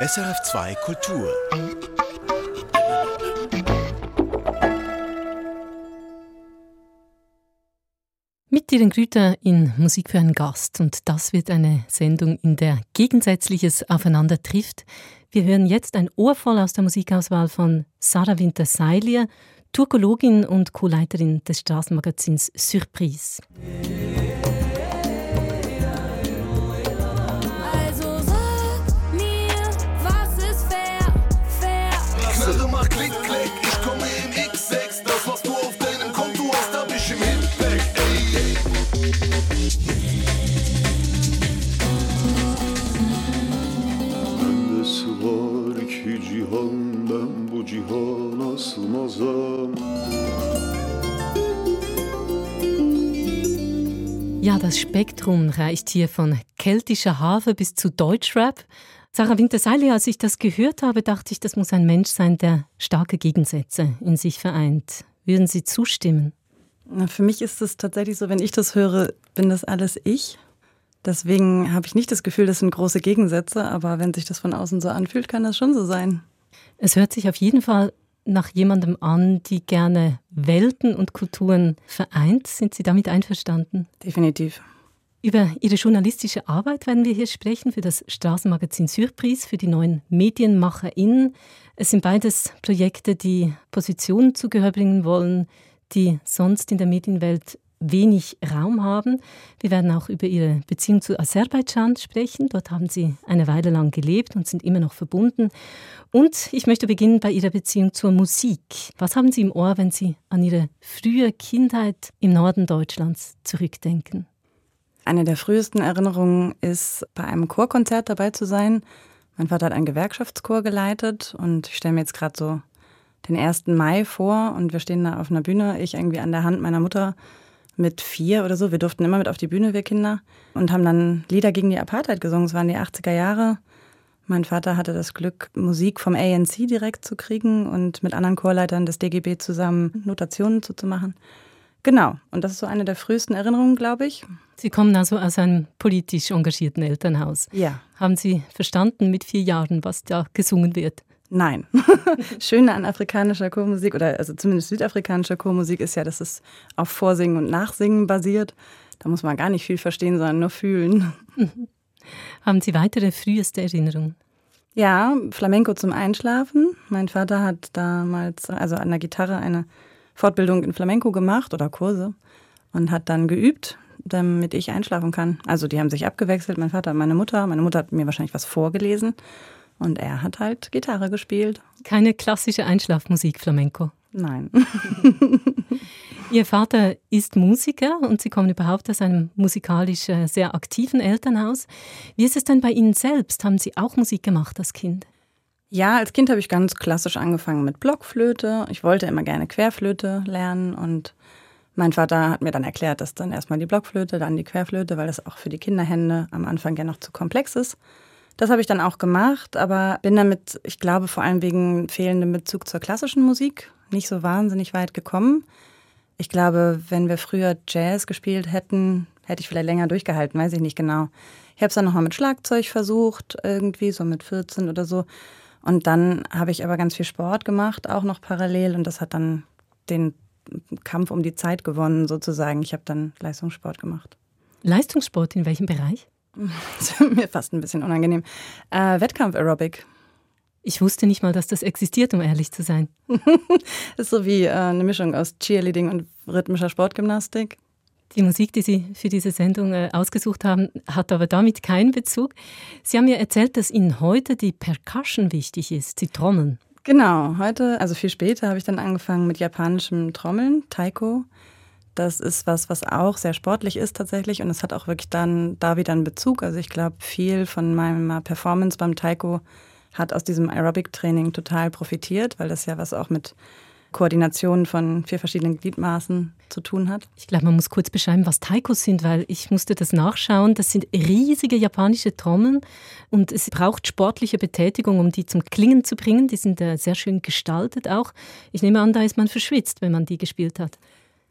SRF2 Kultur. Mit Ihren Grüter in Musik für einen Gast. Und das wird eine Sendung, in der Gegensätzliches aufeinander trifft. Wir hören jetzt ein Ohr voll aus der Musikauswahl von Sarah Winter-Seilier, Turkologin und Co-Leiterin des Straßenmagazins Surprise. Ja, das Spektrum reicht hier von keltischer Harfe bis zu Deutschrap. Sarah Winterseile, als ich das gehört habe, dachte ich, das muss ein Mensch sein, der starke Gegensätze in sich vereint. Würden Sie zustimmen? Na, für mich ist es tatsächlich so, wenn ich das höre, bin das alles ich. Deswegen habe ich nicht das Gefühl, das sind große Gegensätze, aber wenn sich das von außen so anfühlt, kann das schon so sein. Es hört sich auf jeden Fall nach jemandem an, die gerne Welten und Kulturen vereint. Sind Sie damit einverstanden? Definitiv. Über Ihre journalistische Arbeit werden wir hier sprechen für das Straßenmagazin Surprise, für die neuen MedienmacherInnen. Es sind beides Projekte, die Positionen zu Gehör bringen wollen, die sonst in der Medienwelt wenig Raum haben. Wir werden auch über Ihre Beziehung zu Aserbaidschan sprechen. Dort haben Sie eine Weile lang gelebt und sind immer noch verbunden. Und ich möchte beginnen bei Ihrer Beziehung zur Musik. Was haben Sie im Ohr, wenn Sie an Ihre frühe Kindheit im Norden Deutschlands zurückdenken? Eine der frühesten Erinnerungen ist, bei einem Chorkonzert dabei zu sein. Mein Vater hat einen Gewerkschaftschor geleitet und ich stelle mir jetzt gerade so den 1. Mai vor und wir stehen da auf einer Bühne, ich irgendwie an der Hand meiner Mutter mit vier oder so. Wir durften immer mit auf die Bühne, wir Kinder, und haben dann Lieder gegen die Apartheid gesungen. Es waren die 80er Jahre. Mein Vater hatte das Glück, Musik vom ANC direkt zu kriegen und mit anderen Chorleitern des DGB zusammen Notationen zuzumachen. Genau, und das ist so eine der frühesten Erinnerungen, glaube ich. Sie kommen also aus einem politisch engagierten Elternhaus. Ja. Haben Sie verstanden mit vier Jahren, was da gesungen wird? Nein. Schöne an afrikanischer Chormusik oder also zumindest südafrikanischer Chormusik ist ja, dass es auf Vorsingen und Nachsingen basiert. Da muss man gar nicht viel verstehen, sondern nur fühlen. Haben Sie weitere früheste Erinnerungen? Ja, Flamenco zum Einschlafen. Mein Vater hat damals also an der Gitarre eine Fortbildung in Flamenco gemacht oder Kurse und hat dann geübt, damit ich einschlafen kann. Also die haben sich abgewechselt, mein Vater und meine Mutter. Meine Mutter hat mir wahrscheinlich was vorgelesen und er hat halt Gitarre gespielt. Keine klassische Einschlafmusik, Flamenco. Nein. Ihr Vater ist Musiker und Sie kommen überhaupt aus einem musikalisch äh, sehr aktiven Elternhaus. Wie ist es denn bei Ihnen selbst? Haben Sie auch Musik gemacht als Kind? Ja, als Kind habe ich ganz klassisch angefangen mit Blockflöte. Ich wollte immer gerne Querflöte lernen und mein Vater hat mir dann erklärt, dass dann erstmal die Blockflöte, dann die Querflöte, weil das auch für die Kinderhände am Anfang ja noch zu komplex ist. Das habe ich dann auch gemacht, aber bin damit, ich glaube, vor allem wegen fehlendem Bezug zur klassischen Musik nicht so wahnsinnig weit gekommen. Ich glaube, wenn wir früher Jazz gespielt hätten, hätte ich vielleicht länger durchgehalten, weiß ich nicht genau. Ich habe es dann nochmal mit Schlagzeug versucht, irgendwie so mit 14 oder so. Und dann habe ich aber ganz viel Sport gemacht, auch noch parallel. Und das hat dann den Kampf um die Zeit gewonnen, sozusagen. Ich habe dann Leistungssport gemacht. Leistungssport in welchem Bereich? Mir fast ein bisschen unangenehm. Äh, Wettkampf-Aerobic. Ich wusste nicht mal, dass das existiert, um ehrlich zu sein. das ist so wie äh, eine Mischung aus Cheerleading und rhythmischer Sportgymnastik. Die Musik, die Sie für diese Sendung äh, ausgesucht haben, hat aber damit keinen Bezug. Sie haben mir erzählt, dass Ihnen heute die Percussion wichtig ist, die Trommeln. Genau, heute, also viel später, habe ich dann angefangen mit japanischem Trommeln, Taiko. Das ist was, was auch sehr sportlich ist tatsächlich und es hat auch wirklich dann da wieder einen Bezug. Also ich glaube, viel von meiner Performance beim Taiko hat aus diesem Aerobic-Training total profitiert, weil das ja was auch mit Koordination von vier verschiedenen Gliedmaßen zu tun hat. Ich glaube, man muss kurz beschreiben, was Taikos sind, weil ich musste das nachschauen. Das sind riesige japanische Trommeln und es braucht sportliche Betätigung, um die zum Klingen zu bringen. Die sind äh, sehr schön gestaltet auch. Ich nehme an, da ist man verschwitzt, wenn man die gespielt hat.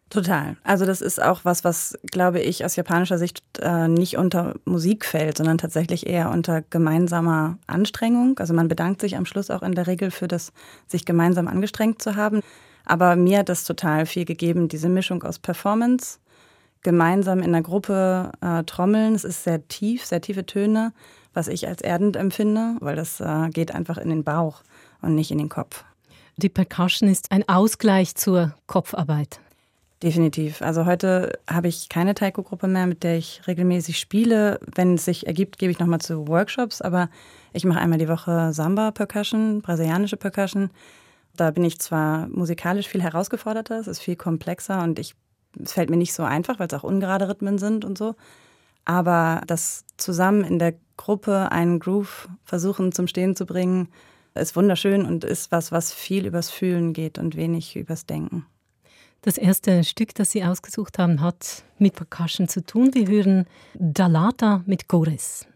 Total. Also das ist auch was, was, glaube ich, aus japanischer Sicht äh, nicht unter Musik fällt, sondern tatsächlich eher unter gemeinsamer Anstrengung. Also man bedankt sich am Schluss auch in der Regel für das, sich gemeinsam angestrengt zu haben. Aber mir hat das total viel gegeben, diese Mischung aus Performance, gemeinsam in der Gruppe äh, trommeln. Es ist sehr tief, sehr tiefe Töne, was ich als erdend empfinde, weil das äh, geht einfach in den Bauch und nicht in den Kopf. Die Percussion ist ein Ausgleich zur Kopfarbeit. Definitiv. Also heute habe ich keine Taiko-Gruppe mehr, mit der ich regelmäßig spiele. Wenn es sich ergibt, gebe ich nochmal zu Workshops. Aber ich mache einmal die Woche Samba-Percussion, brasilianische Percussion. Da bin ich zwar musikalisch viel herausgeforderter, es ist viel komplexer und ich, es fällt mir nicht so einfach, weil es auch ungerade Rhythmen sind und so. Aber das zusammen in der Gruppe einen Groove versuchen zum Stehen zu bringen, ist wunderschön und ist was, was viel übers Fühlen geht und wenig übers Denken. Das erste Stück, das Sie ausgesucht haben, hat mit Percussion zu tun. Wir hören Dalata mit Gores.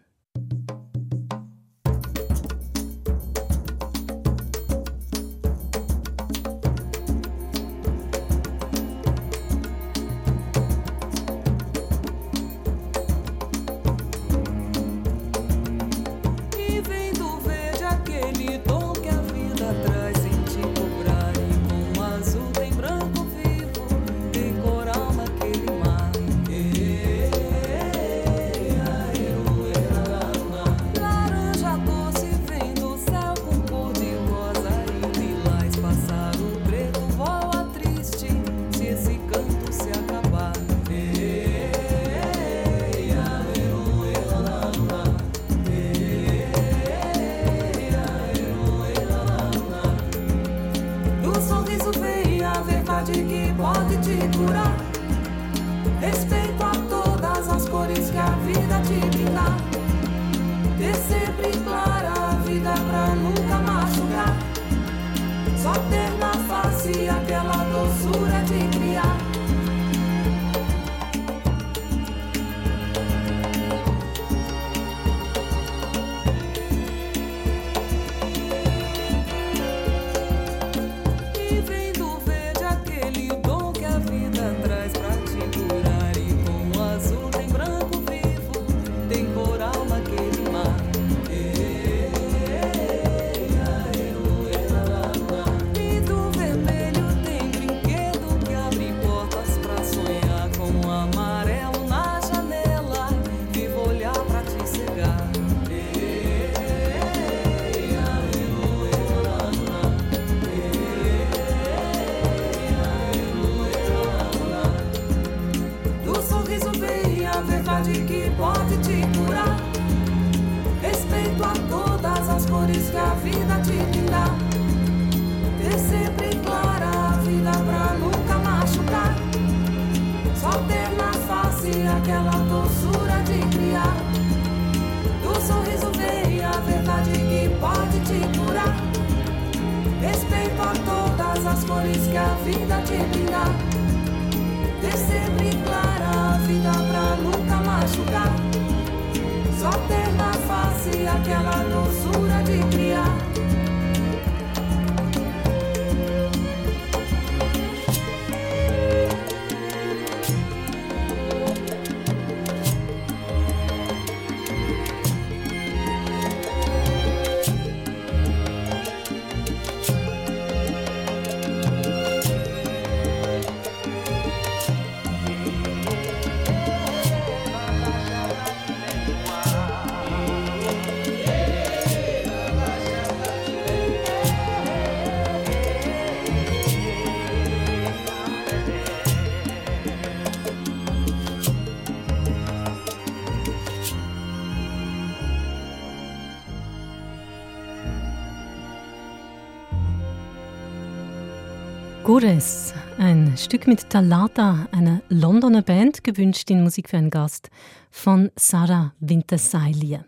Gores, ein Stück mit Talata, einer Londoner Band, gewünscht in Musik für einen Gast von Sarah Winterseilia.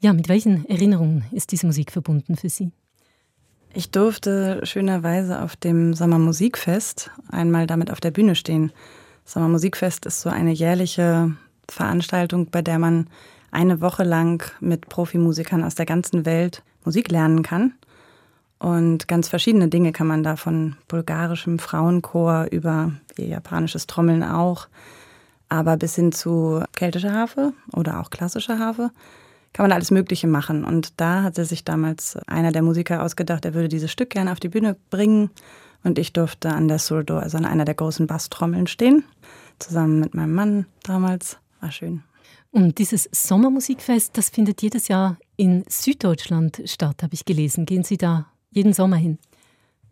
Ja, mit welchen Erinnerungen ist diese Musik verbunden für Sie? Ich durfte schönerweise auf dem Sommermusikfest einmal damit auf der Bühne stehen. Sommermusikfest ist so eine jährliche Veranstaltung, bei der man eine Woche lang mit Profimusikern aus der ganzen Welt Musik lernen kann. Und ganz verschiedene Dinge kann man da von bulgarischem Frauenchor über japanisches Trommeln auch, aber bis hin zu keltischer Harfe oder auch klassischer Harfe kann man alles Mögliche machen. Und da hatte sich damals einer der Musiker ausgedacht, er würde dieses Stück gerne auf die Bühne bringen. Und ich durfte an der Surdo, also an einer der großen Basstrommeln stehen, zusammen mit meinem Mann damals. War schön. Und dieses Sommermusikfest, das findet jedes Jahr in Süddeutschland statt, habe ich gelesen. Gehen Sie da jeden Sommer hin?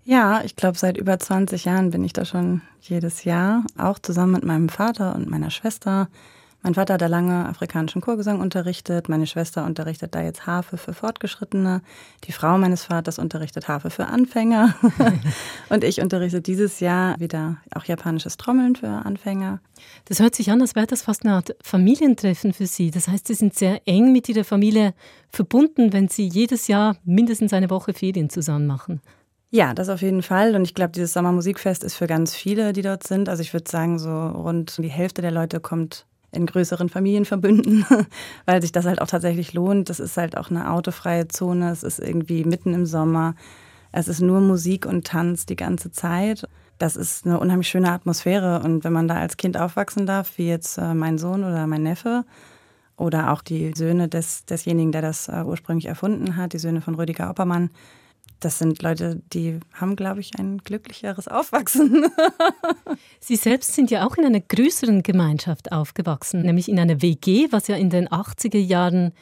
Ja, ich glaube, seit über 20 Jahren bin ich da schon jedes Jahr, auch zusammen mit meinem Vater und meiner Schwester. Mein Vater hat da lange afrikanischen Chorgesang unterrichtet. Meine Schwester unterrichtet da jetzt Harfe für Fortgeschrittene. Die Frau meines Vaters unterrichtet Harfe für Anfänger. und ich unterrichte dieses Jahr wieder auch japanisches Trommeln für Anfänger. Das hört sich an, als wäre das fast eine Art Familientreffen für Sie. Das heißt, Sie sind sehr eng mit Ihrer Familie verbunden, wenn Sie jedes Jahr mindestens eine Woche Ferien zusammen machen. Ja, das auf jeden Fall. Und ich glaube, dieses Sommermusikfest ist für ganz viele, die dort sind. Also ich würde sagen, so rund die Hälfte der Leute kommt in größeren Familienverbünden, weil sich das halt auch tatsächlich lohnt. Das ist halt auch eine autofreie Zone. Es ist irgendwie mitten im Sommer. Es ist nur Musik und Tanz die ganze Zeit. Das ist eine unheimlich schöne Atmosphäre. Und wenn man da als Kind aufwachsen darf, wie jetzt äh, mein Sohn oder mein Neffe, oder auch die Söhne des, desjenigen, der das äh, ursprünglich erfunden hat, die Söhne von Rüdiger Oppermann, das sind Leute, die haben, glaube ich, ein glücklicheres Aufwachsen. Sie selbst sind ja auch in einer größeren Gemeinschaft aufgewachsen, nämlich in einer WG, was ja in den 80er Jahren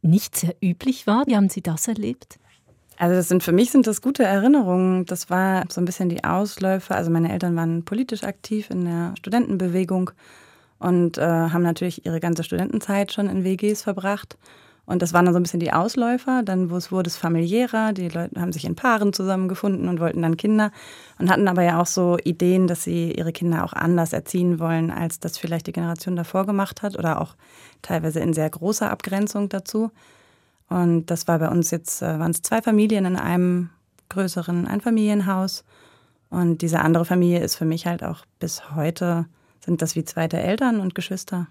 nicht sehr üblich war. Wie haben Sie das erlebt? Also das sind für mich sind das gute Erinnerungen. Das war so ein bisschen die Ausläufer. Also meine Eltern waren politisch aktiv in der Studentenbewegung und äh, haben natürlich ihre ganze Studentenzeit schon in WGs verbracht. Und das waren dann so ein bisschen die Ausläufer. Dann wurde es familiärer. Die Leute haben sich in Paaren zusammengefunden und wollten dann Kinder und hatten aber ja auch so Ideen, dass sie ihre Kinder auch anders erziehen wollen, als das vielleicht die Generation davor gemacht hat oder auch teilweise in sehr großer Abgrenzung dazu. Und das war bei uns jetzt, äh, waren es zwei Familien in einem größeren Einfamilienhaus. Und diese andere Familie ist für mich halt auch bis heute, sind das wie zweite Eltern und Geschwister.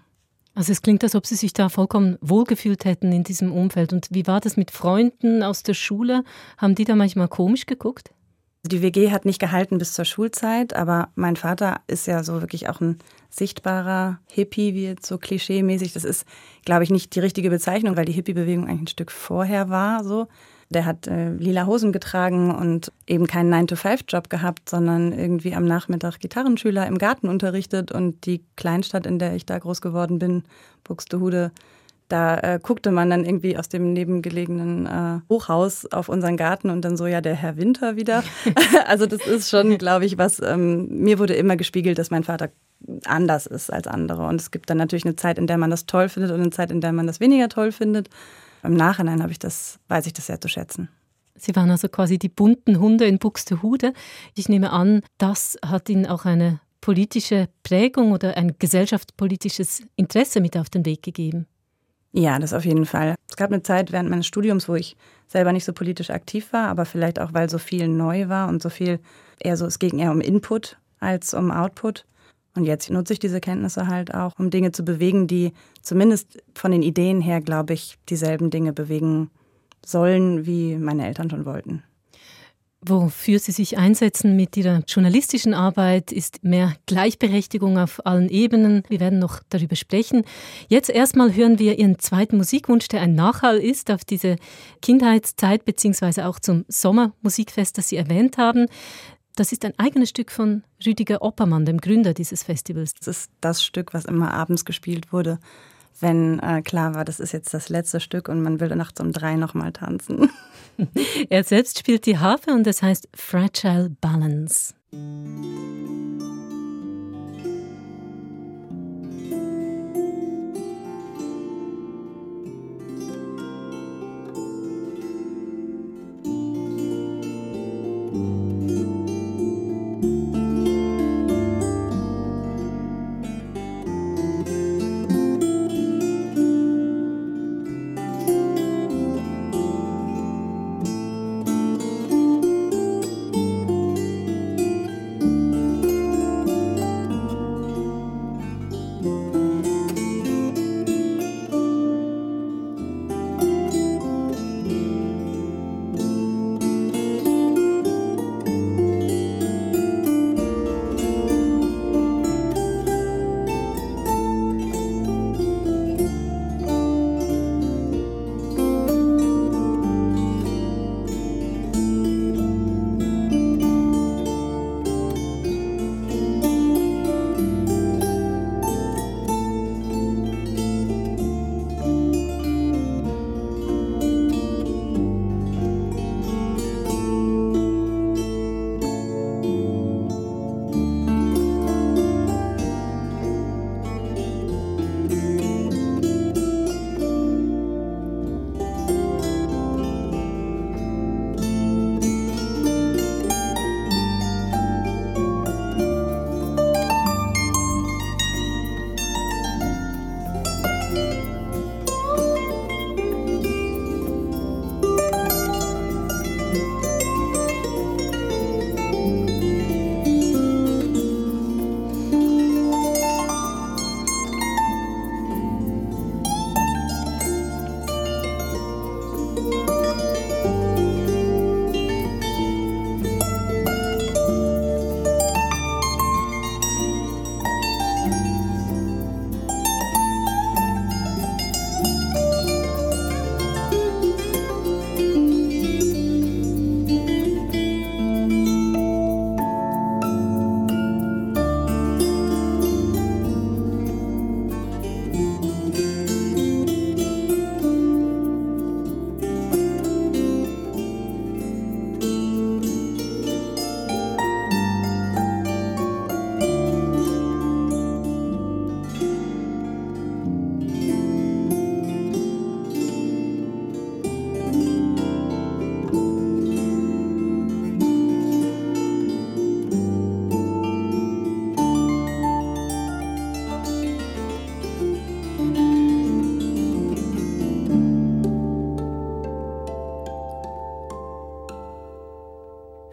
Also es klingt, als ob Sie sich da vollkommen wohlgefühlt hätten in diesem Umfeld. Und wie war das mit Freunden aus der Schule? Haben die da manchmal komisch geguckt? Die WG hat nicht gehalten bis zur Schulzeit, aber mein Vater ist ja so wirklich auch ein sichtbarer Hippie, wie jetzt so klischee-mäßig. Das ist, glaube ich, nicht die richtige Bezeichnung, weil die Hippie-Bewegung eigentlich ein Stück vorher war, so. Der hat äh, lila Hosen getragen und eben keinen 9-to-5-Job gehabt, sondern irgendwie am Nachmittag Gitarrenschüler im Garten unterrichtet. Und die Kleinstadt, in der ich da groß geworden bin, Buxtehude, da äh, guckte man dann irgendwie aus dem nebengelegenen äh, Hochhaus auf unseren Garten und dann so, ja, der Herr Winter wieder. also das ist schon, glaube ich, was, ähm, mir wurde immer gespiegelt, dass mein Vater anders ist als andere. Und es gibt dann natürlich eine Zeit, in der man das toll findet und eine Zeit, in der man das weniger toll findet. Im Nachhinein habe ich das, weiß ich das sehr zu schätzen. Sie waren also quasi die bunten Hunde in Buxtehude. Ich nehme an, das hat Ihnen auch eine politische Prägung oder ein gesellschaftspolitisches Interesse mit auf den Weg gegeben. Ja, das auf jeden Fall. Es gab eine Zeit während meines Studiums, wo ich selber nicht so politisch aktiv war, aber vielleicht auch, weil so viel neu war und so viel eher so, es ging eher um Input als um Output. Und jetzt nutze ich diese Kenntnisse halt auch, um Dinge zu bewegen, die zumindest von den Ideen her, glaube ich, dieselben Dinge bewegen sollen, wie meine Eltern schon wollten. Wofür Sie sich einsetzen mit Ihrer journalistischen Arbeit ist mehr Gleichberechtigung auf allen Ebenen. Wir werden noch darüber sprechen. Jetzt erstmal hören wir Ihren zweiten Musikwunsch, der ein Nachhall ist auf diese Kindheitszeit beziehungsweise auch zum Sommermusikfest, das Sie erwähnt haben. Das ist ein eigenes Stück von Rüdiger Oppermann, dem Gründer dieses Festivals. Das ist das Stück, was immer abends gespielt wurde, wenn äh, klar war, das ist jetzt das letzte Stück und man will nachts um drei nochmal tanzen. er selbst spielt die Harfe und es heißt Fragile Balance.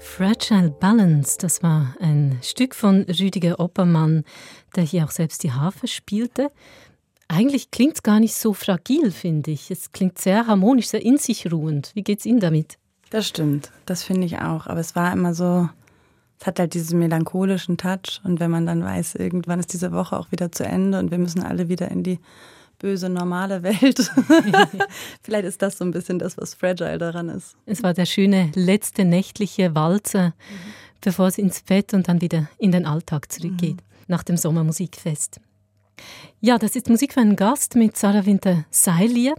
Fragile Balance, das war ein Stück von Rüdiger Oppermann, der hier auch selbst die Harfe spielte. Eigentlich klingt es gar nicht so fragil, finde ich. Es klingt sehr harmonisch, sehr in sich ruhend. Wie geht es Ihnen damit? Das stimmt, das finde ich auch. Aber es war immer so, es hat halt diesen melancholischen Touch. Und wenn man dann weiß, irgendwann ist diese Woche auch wieder zu Ende und wir müssen alle wieder in die böse, normale Welt. Vielleicht ist das so ein bisschen das, was fragile daran ist. Es war der schöne letzte nächtliche Walzer, mhm. bevor es ins Bett und dann wieder in den Alltag zurückgeht, mhm. nach dem Sommermusikfest. Ja, das ist Musik für einen Gast mit Sarah Winter-Seilier.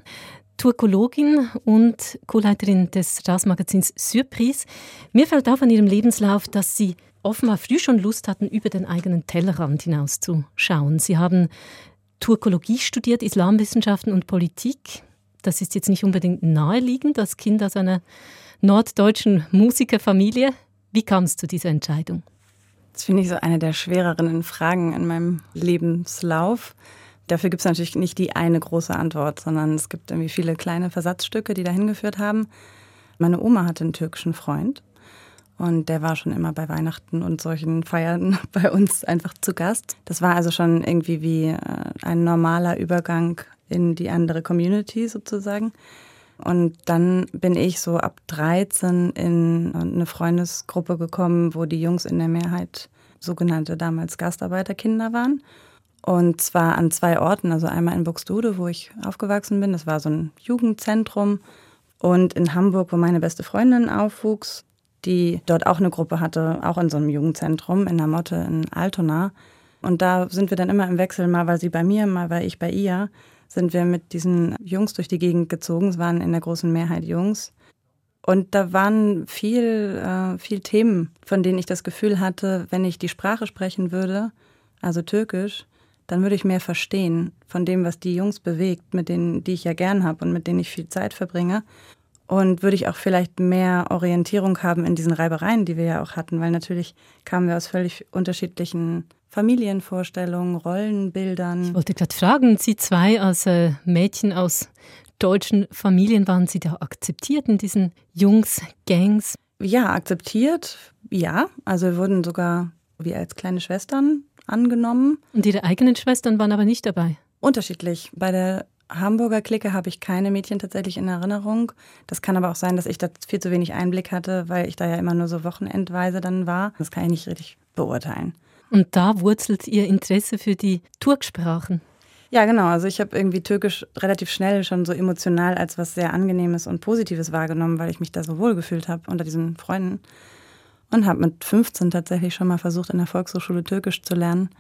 Turkologin und Co-Leiterin des Straßenmagazins Surprise. Mir fällt auf an ihrem Lebenslauf, dass Sie offenbar früh schon Lust hatten, über den eigenen Tellerrand hinauszuschauen. Sie haben Turkologie studiert, Islamwissenschaften und Politik. Das ist jetzt nicht unbedingt naheliegend als Kind aus einer norddeutschen Musikerfamilie. Wie kam es zu dieser Entscheidung? Das finde ich so eine der schwereren Fragen in meinem Lebenslauf. Dafür gibt es natürlich nicht die eine große Antwort, sondern es gibt irgendwie viele kleine Versatzstücke, die dahin geführt haben. Meine Oma hatte einen türkischen Freund und der war schon immer bei Weihnachten und solchen Feiern bei uns einfach zu Gast. Das war also schon irgendwie wie äh, ein normaler Übergang in die andere Community sozusagen. Und dann bin ich so ab 13 in eine Freundesgruppe gekommen, wo die Jungs in der Mehrheit sogenannte damals Gastarbeiterkinder waren. Und zwar an zwei Orten, also einmal in Buxtehude, wo ich aufgewachsen bin, das war so ein Jugendzentrum, und in Hamburg, wo meine beste Freundin aufwuchs die dort auch eine Gruppe hatte, auch in so einem Jugendzentrum in der Motte in Altona. Und da sind wir dann immer im Wechsel, mal war sie bei mir, mal war ich bei ihr, sind wir mit diesen Jungs durch die Gegend gezogen. Es waren in der großen Mehrheit Jungs. Und da waren viel, äh, viel Themen, von denen ich das Gefühl hatte, wenn ich die Sprache sprechen würde, also Türkisch, dann würde ich mehr verstehen von dem, was die Jungs bewegt, mit denen, die ich ja gern habe und mit denen ich viel Zeit verbringe. Und würde ich auch vielleicht mehr Orientierung haben in diesen Reibereien, die wir ja auch hatten, weil natürlich kamen wir aus völlig unterschiedlichen Familienvorstellungen, Rollenbildern. Ich wollte gerade fragen, Sie zwei als äh, Mädchen aus deutschen Familien, waren Sie da akzeptiert in diesen Jungs-Gangs? Ja, akzeptiert, ja. Also wir wurden sogar wie als kleine Schwestern angenommen. Und Ihre eigenen Schwestern waren aber nicht dabei? Unterschiedlich. Bei der Hamburger Clique habe ich keine Mädchen tatsächlich in Erinnerung. Das kann aber auch sein, dass ich da viel zu wenig Einblick hatte, weil ich da ja immer nur so wochenendweise dann war. Das kann ich nicht richtig beurteilen. Und da wurzelt Ihr Interesse für die Turksprachen? Ja, genau. Also ich habe irgendwie Türkisch relativ schnell schon so emotional als was sehr Angenehmes und Positives wahrgenommen, weil ich mich da so wohl gefühlt habe unter diesen Freunden. Und habe mit 15 tatsächlich schon mal versucht, in der Volkshochschule Türkisch zu lernen.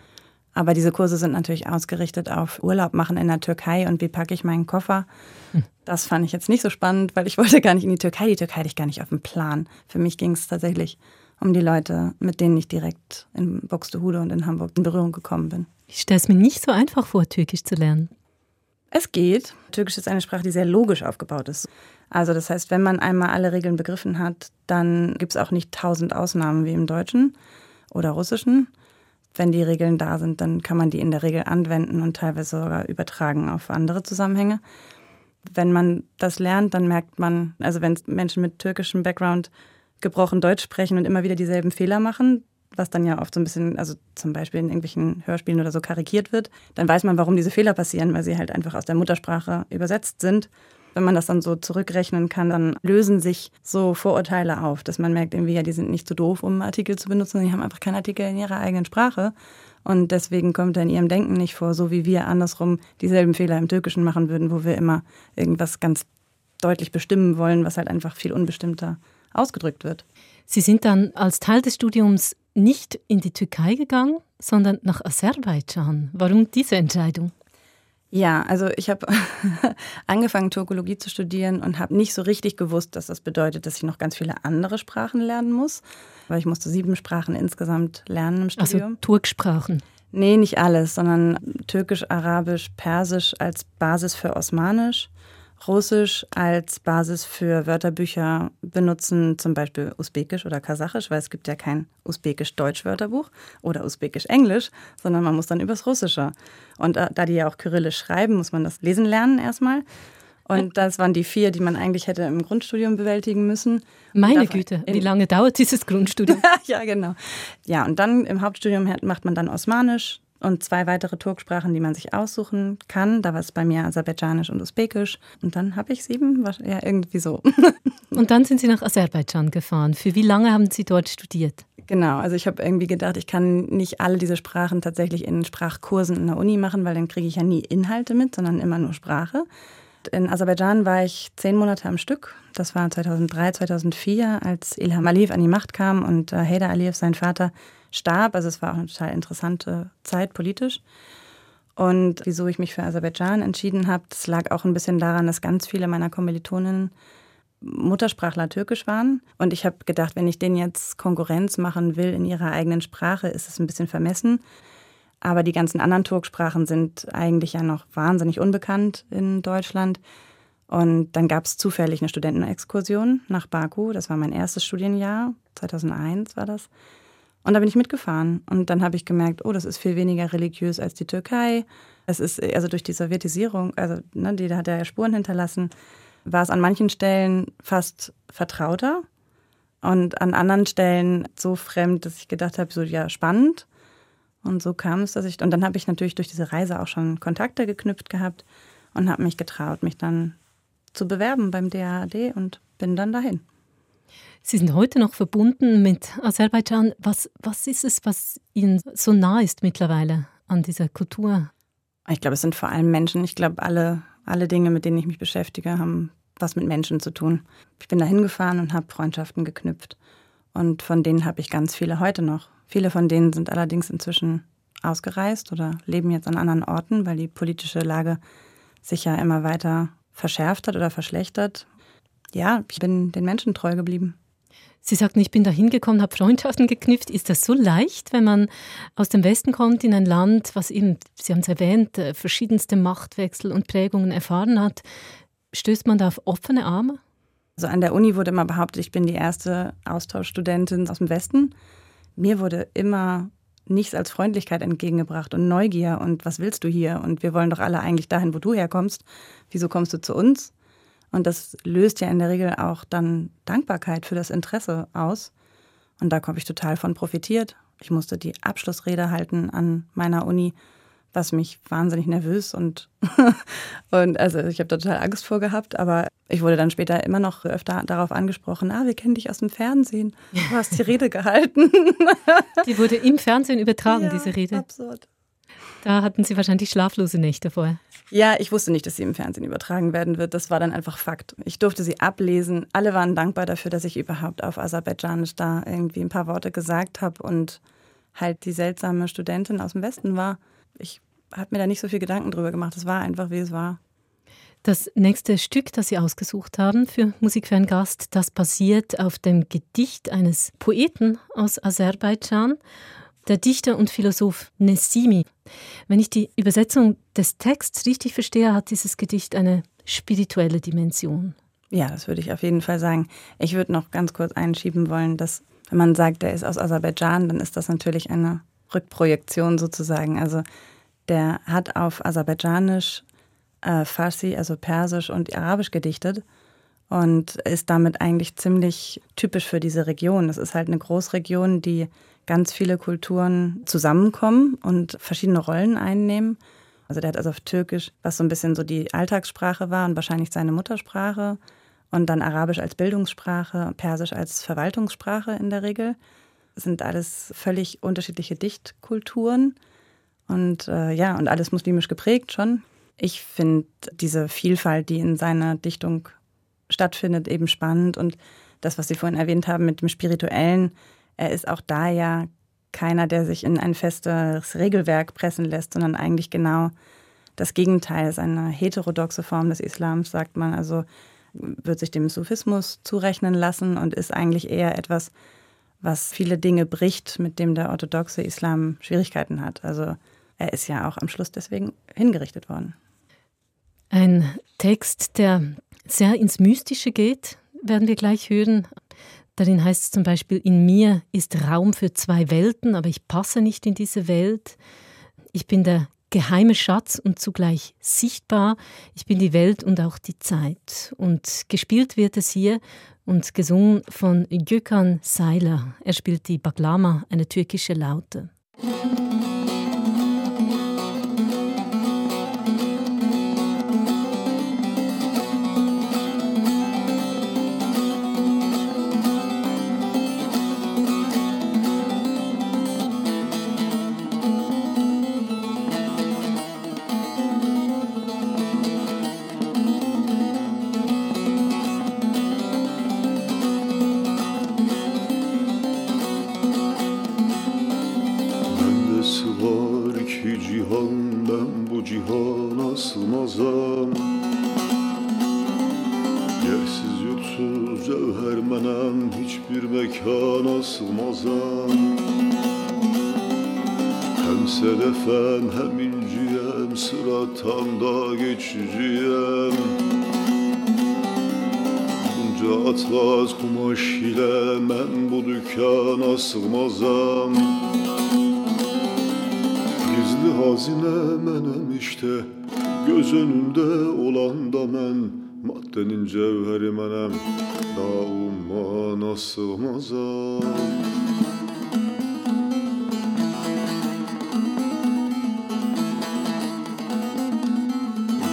Aber diese Kurse sind natürlich ausgerichtet auf Urlaub machen in der Türkei und wie packe ich meinen Koffer. Hm. Das fand ich jetzt nicht so spannend, weil ich wollte gar nicht in die Türkei. Die Türkei hatte ich gar nicht auf dem Plan. Für mich ging es tatsächlich um die Leute, mit denen ich direkt in Buxtehude und in Hamburg in Berührung gekommen bin. Ich stelle es mir nicht so einfach vor, Türkisch zu lernen. Es geht. Türkisch ist eine Sprache, die sehr logisch aufgebaut ist. Also das heißt, wenn man einmal alle Regeln begriffen hat, dann gibt es auch nicht tausend Ausnahmen wie im Deutschen oder Russischen, wenn die Regeln da sind, dann kann man die in der Regel anwenden und teilweise sogar übertragen auf andere Zusammenhänge. Wenn man das lernt, dann merkt man, also wenn Menschen mit türkischem Background gebrochen Deutsch sprechen und immer wieder dieselben Fehler machen, was dann ja oft so ein bisschen, also zum Beispiel in irgendwelchen Hörspielen oder so karikiert wird, dann weiß man, warum diese Fehler passieren, weil sie halt einfach aus der Muttersprache übersetzt sind wenn man das dann so zurückrechnen kann, dann lösen sich so Vorurteile auf, dass man merkt irgendwie, ja, die sind nicht zu so doof, um Artikel zu benutzen, die haben einfach keinen Artikel in ihrer eigenen Sprache. Und deswegen kommt er in ihrem Denken nicht vor, so wie wir andersrum dieselben Fehler im Türkischen machen würden, wo wir immer irgendwas ganz deutlich bestimmen wollen, was halt einfach viel unbestimmter ausgedrückt wird. Sie sind dann als Teil des Studiums nicht in die Türkei gegangen, sondern nach Aserbaidschan. Warum diese Entscheidung? Ja, also ich habe angefangen, Turkologie zu studieren und habe nicht so richtig gewusst, dass das bedeutet, dass ich noch ganz viele andere Sprachen lernen muss. Weil ich musste sieben Sprachen insgesamt lernen im Studium. Also Turksprachen? Nee, nicht alles, sondern Türkisch, Arabisch, Persisch als Basis für Osmanisch Russisch als Basis für Wörterbücher benutzen, zum Beispiel Usbekisch oder Kasachisch, weil es gibt ja kein Usbekisch-Deutsch-Wörterbuch oder Usbekisch-Englisch, sondern man muss dann übers Russische. Und da die ja auch Kyrillisch schreiben, muss man das lesen lernen erstmal. Und das waren die vier, die man eigentlich hätte im Grundstudium bewältigen müssen. Meine Güte, wie lange dauert dieses Grundstudium? ja, genau. Ja, und dann im Hauptstudium macht man dann Osmanisch und zwei weitere Turksprachen, die man sich aussuchen kann. Da war es bei mir Aserbaidschanisch und Usbekisch. Und dann habe ich sieben, ja, irgendwie so. und dann sind Sie nach Aserbaidschan gefahren. Für wie lange haben Sie dort studiert? Genau, also ich habe irgendwie gedacht, ich kann nicht alle diese Sprachen tatsächlich in Sprachkursen in der Uni machen, weil dann kriege ich ja nie Inhalte mit, sondern immer nur Sprache. In Aserbaidschan war ich zehn Monate am Stück. Das war 2003, 2004, als Ilham Aliyev an die Macht kam und äh, Haider Aliyev, sein Vater, starb. Also es war auch eine total interessante Zeit politisch. Und wieso ich mich für Aserbaidschan entschieden habe, das lag auch ein bisschen daran, dass ganz viele meiner Kommilitoninnen Muttersprachler Türkisch waren. Und ich habe gedacht, wenn ich denen jetzt Konkurrenz machen will in ihrer eigenen Sprache, ist es ein bisschen vermessen. Aber die ganzen anderen Turksprachen sind eigentlich ja noch wahnsinnig unbekannt in Deutschland. Und dann gab es zufällig eine Studentenexkursion nach Baku. Das war mein erstes Studienjahr, 2001 war das. Und da bin ich mitgefahren. Und dann habe ich gemerkt, oh, das ist viel weniger religiös als die Türkei. Es ist also durch die Sowjetisierung, also ne, die hat ja Spuren hinterlassen, war es an manchen Stellen fast vertrauter und an anderen Stellen so fremd, dass ich gedacht habe, so ja, spannend. Und so kam es, dass ich, und dann habe ich natürlich durch diese Reise auch schon Kontakte geknüpft gehabt und habe mich getraut, mich dann zu bewerben beim DAAD und bin dann dahin. Sie sind heute noch verbunden mit Aserbaidschan. Was, was ist es, was Ihnen so nah ist mittlerweile an dieser Kultur? Ich glaube, es sind vor allem Menschen. Ich glaube, alle, alle Dinge, mit denen ich mich beschäftige, haben was mit Menschen zu tun. Ich bin da hingefahren und habe Freundschaften geknüpft. Und von denen habe ich ganz viele heute noch. Viele von denen sind allerdings inzwischen ausgereist oder leben jetzt an anderen Orten, weil die politische Lage sich ja immer weiter verschärft hat oder verschlechtert. Ja, ich bin den Menschen treu geblieben. Sie sagten, ich bin da hingekommen, habe Freundschaften geknüpft. Ist das so leicht, wenn man aus dem Westen kommt in ein Land, was eben, Sie haben es erwähnt, äh, verschiedenste Machtwechsel und Prägungen erfahren hat? Stößt man da auf offene Arme? Also an der Uni wurde immer behauptet, ich bin die erste Austauschstudentin aus dem Westen. Mir wurde immer nichts als Freundlichkeit entgegengebracht und Neugier und was willst du hier? Und wir wollen doch alle eigentlich dahin, wo du herkommst. Wieso kommst du zu uns? Und das löst ja in der Regel auch dann Dankbarkeit für das Interesse aus. Und da habe ich total von profitiert. Ich musste die Abschlussrede halten an meiner Uni, was mich wahnsinnig nervös und, und also ich habe total Angst vor gehabt, aber ich wurde dann später immer noch öfter darauf angesprochen, ah, wir kennen dich aus dem Fernsehen. Du hast die Rede gehalten. Die wurde im Fernsehen übertragen, ja, diese Rede. Absurd. Da hatten Sie wahrscheinlich schlaflose Nächte vorher. Ja, ich wusste nicht, dass sie im Fernsehen übertragen werden wird. Das war dann einfach Fakt. Ich durfte sie ablesen. Alle waren dankbar dafür, dass ich überhaupt auf Aserbaidschanisch da irgendwie ein paar Worte gesagt habe und halt die seltsame Studentin aus dem Westen war. Ich habe mir da nicht so viel Gedanken drüber gemacht. Es war einfach, wie es war. Das nächste Stück, das Sie ausgesucht haben für Musik für einen Gast, das basiert auf dem Gedicht eines Poeten aus Aserbaidschan der Dichter und Philosoph Nessimi. Wenn ich die Übersetzung des Texts richtig verstehe, hat dieses Gedicht eine spirituelle Dimension. Ja, das würde ich auf jeden Fall sagen. Ich würde noch ganz kurz einschieben wollen, dass wenn man sagt, er ist aus Aserbaidschan, dann ist das natürlich eine Rückprojektion sozusagen. Also der hat auf Aserbaidschanisch, äh, Farsi, also Persisch und Arabisch gedichtet und ist damit eigentlich ziemlich typisch für diese Region. Das ist halt eine Großregion, die ganz viele Kulturen zusammenkommen und verschiedene Rollen einnehmen. Also der hat also auf Türkisch, was so ein bisschen so die Alltagssprache war und wahrscheinlich seine Muttersprache. Und dann Arabisch als Bildungssprache, Persisch als Verwaltungssprache in der Regel. Das sind alles völlig unterschiedliche Dichtkulturen. Und äh, ja, und alles muslimisch geprägt schon. Ich finde diese Vielfalt, die in seiner Dichtung stattfindet, eben spannend. Und das, was Sie vorhin erwähnt haben mit dem Spirituellen, er ist auch da ja keiner, der sich in ein festes Regelwerk pressen lässt, sondern eigentlich genau das Gegenteil ist eine heterodoxe Form des Islams, sagt man. Also wird sich dem Sufismus zurechnen lassen und ist eigentlich eher etwas, was viele Dinge bricht, mit dem der orthodoxe Islam Schwierigkeiten hat. Also er ist ja auch am Schluss deswegen hingerichtet worden. Ein Text, der sehr ins Mystische geht, werden wir gleich hören. Darin heißt es zum Beispiel, in mir ist Raum für zwei Welten, aber ich passe nicht in diese Welt. Ich bin der geheimer Schatz und zugleich sichtbar. Ich bin die Welt und auch die Zeit. Und gespielt wird es hier und gesungen von Gökhan Seiler. Er spielt die Baglama, eine türkische Laute.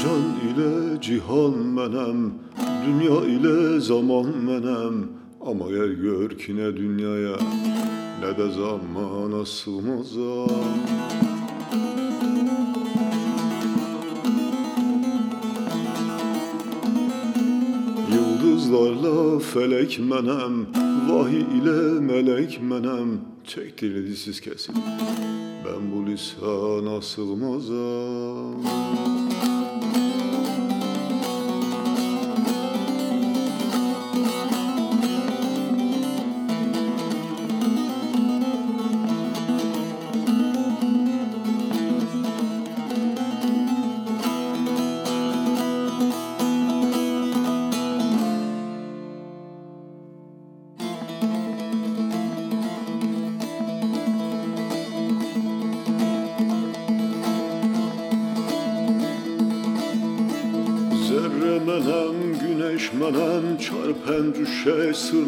Can ile cihan menem Dünya ile zaman menem. Ama gel gör ki ne dünyaya ne de zamana sığmazam. Yıldızlarla felek menem Vahiy ile melek menem. Çek dili kesin Ben bu lisana sığmazam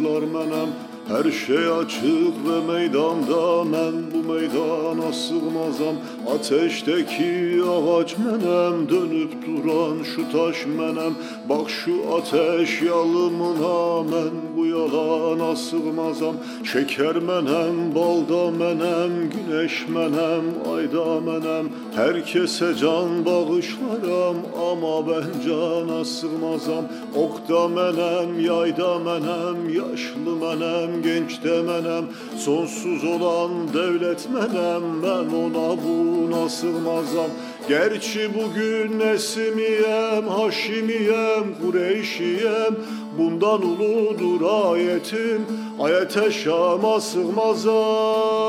bunlar mənim Hər şey açıq və meydanda. Mən bu meydana sığmazam Ateşdəki ağac mənəm dönüb duran şu taş mənəm Bax şu ateş yalımına mən bu yalana sığmazam Şeker menem, balda menem, güneş menem, ayda menem. Herkese can bağışlarım ama ben cana sığmazam Okta menem, yayda menem, yaşlı menem, genç demenem Sonsuz olan devlet menem ben ona buna sığmazam Gerçi bugün Nesimiyem, Haşimiyem, Kureyşiyem Bundan uludur ayetim, ayete Şam'a sığmazam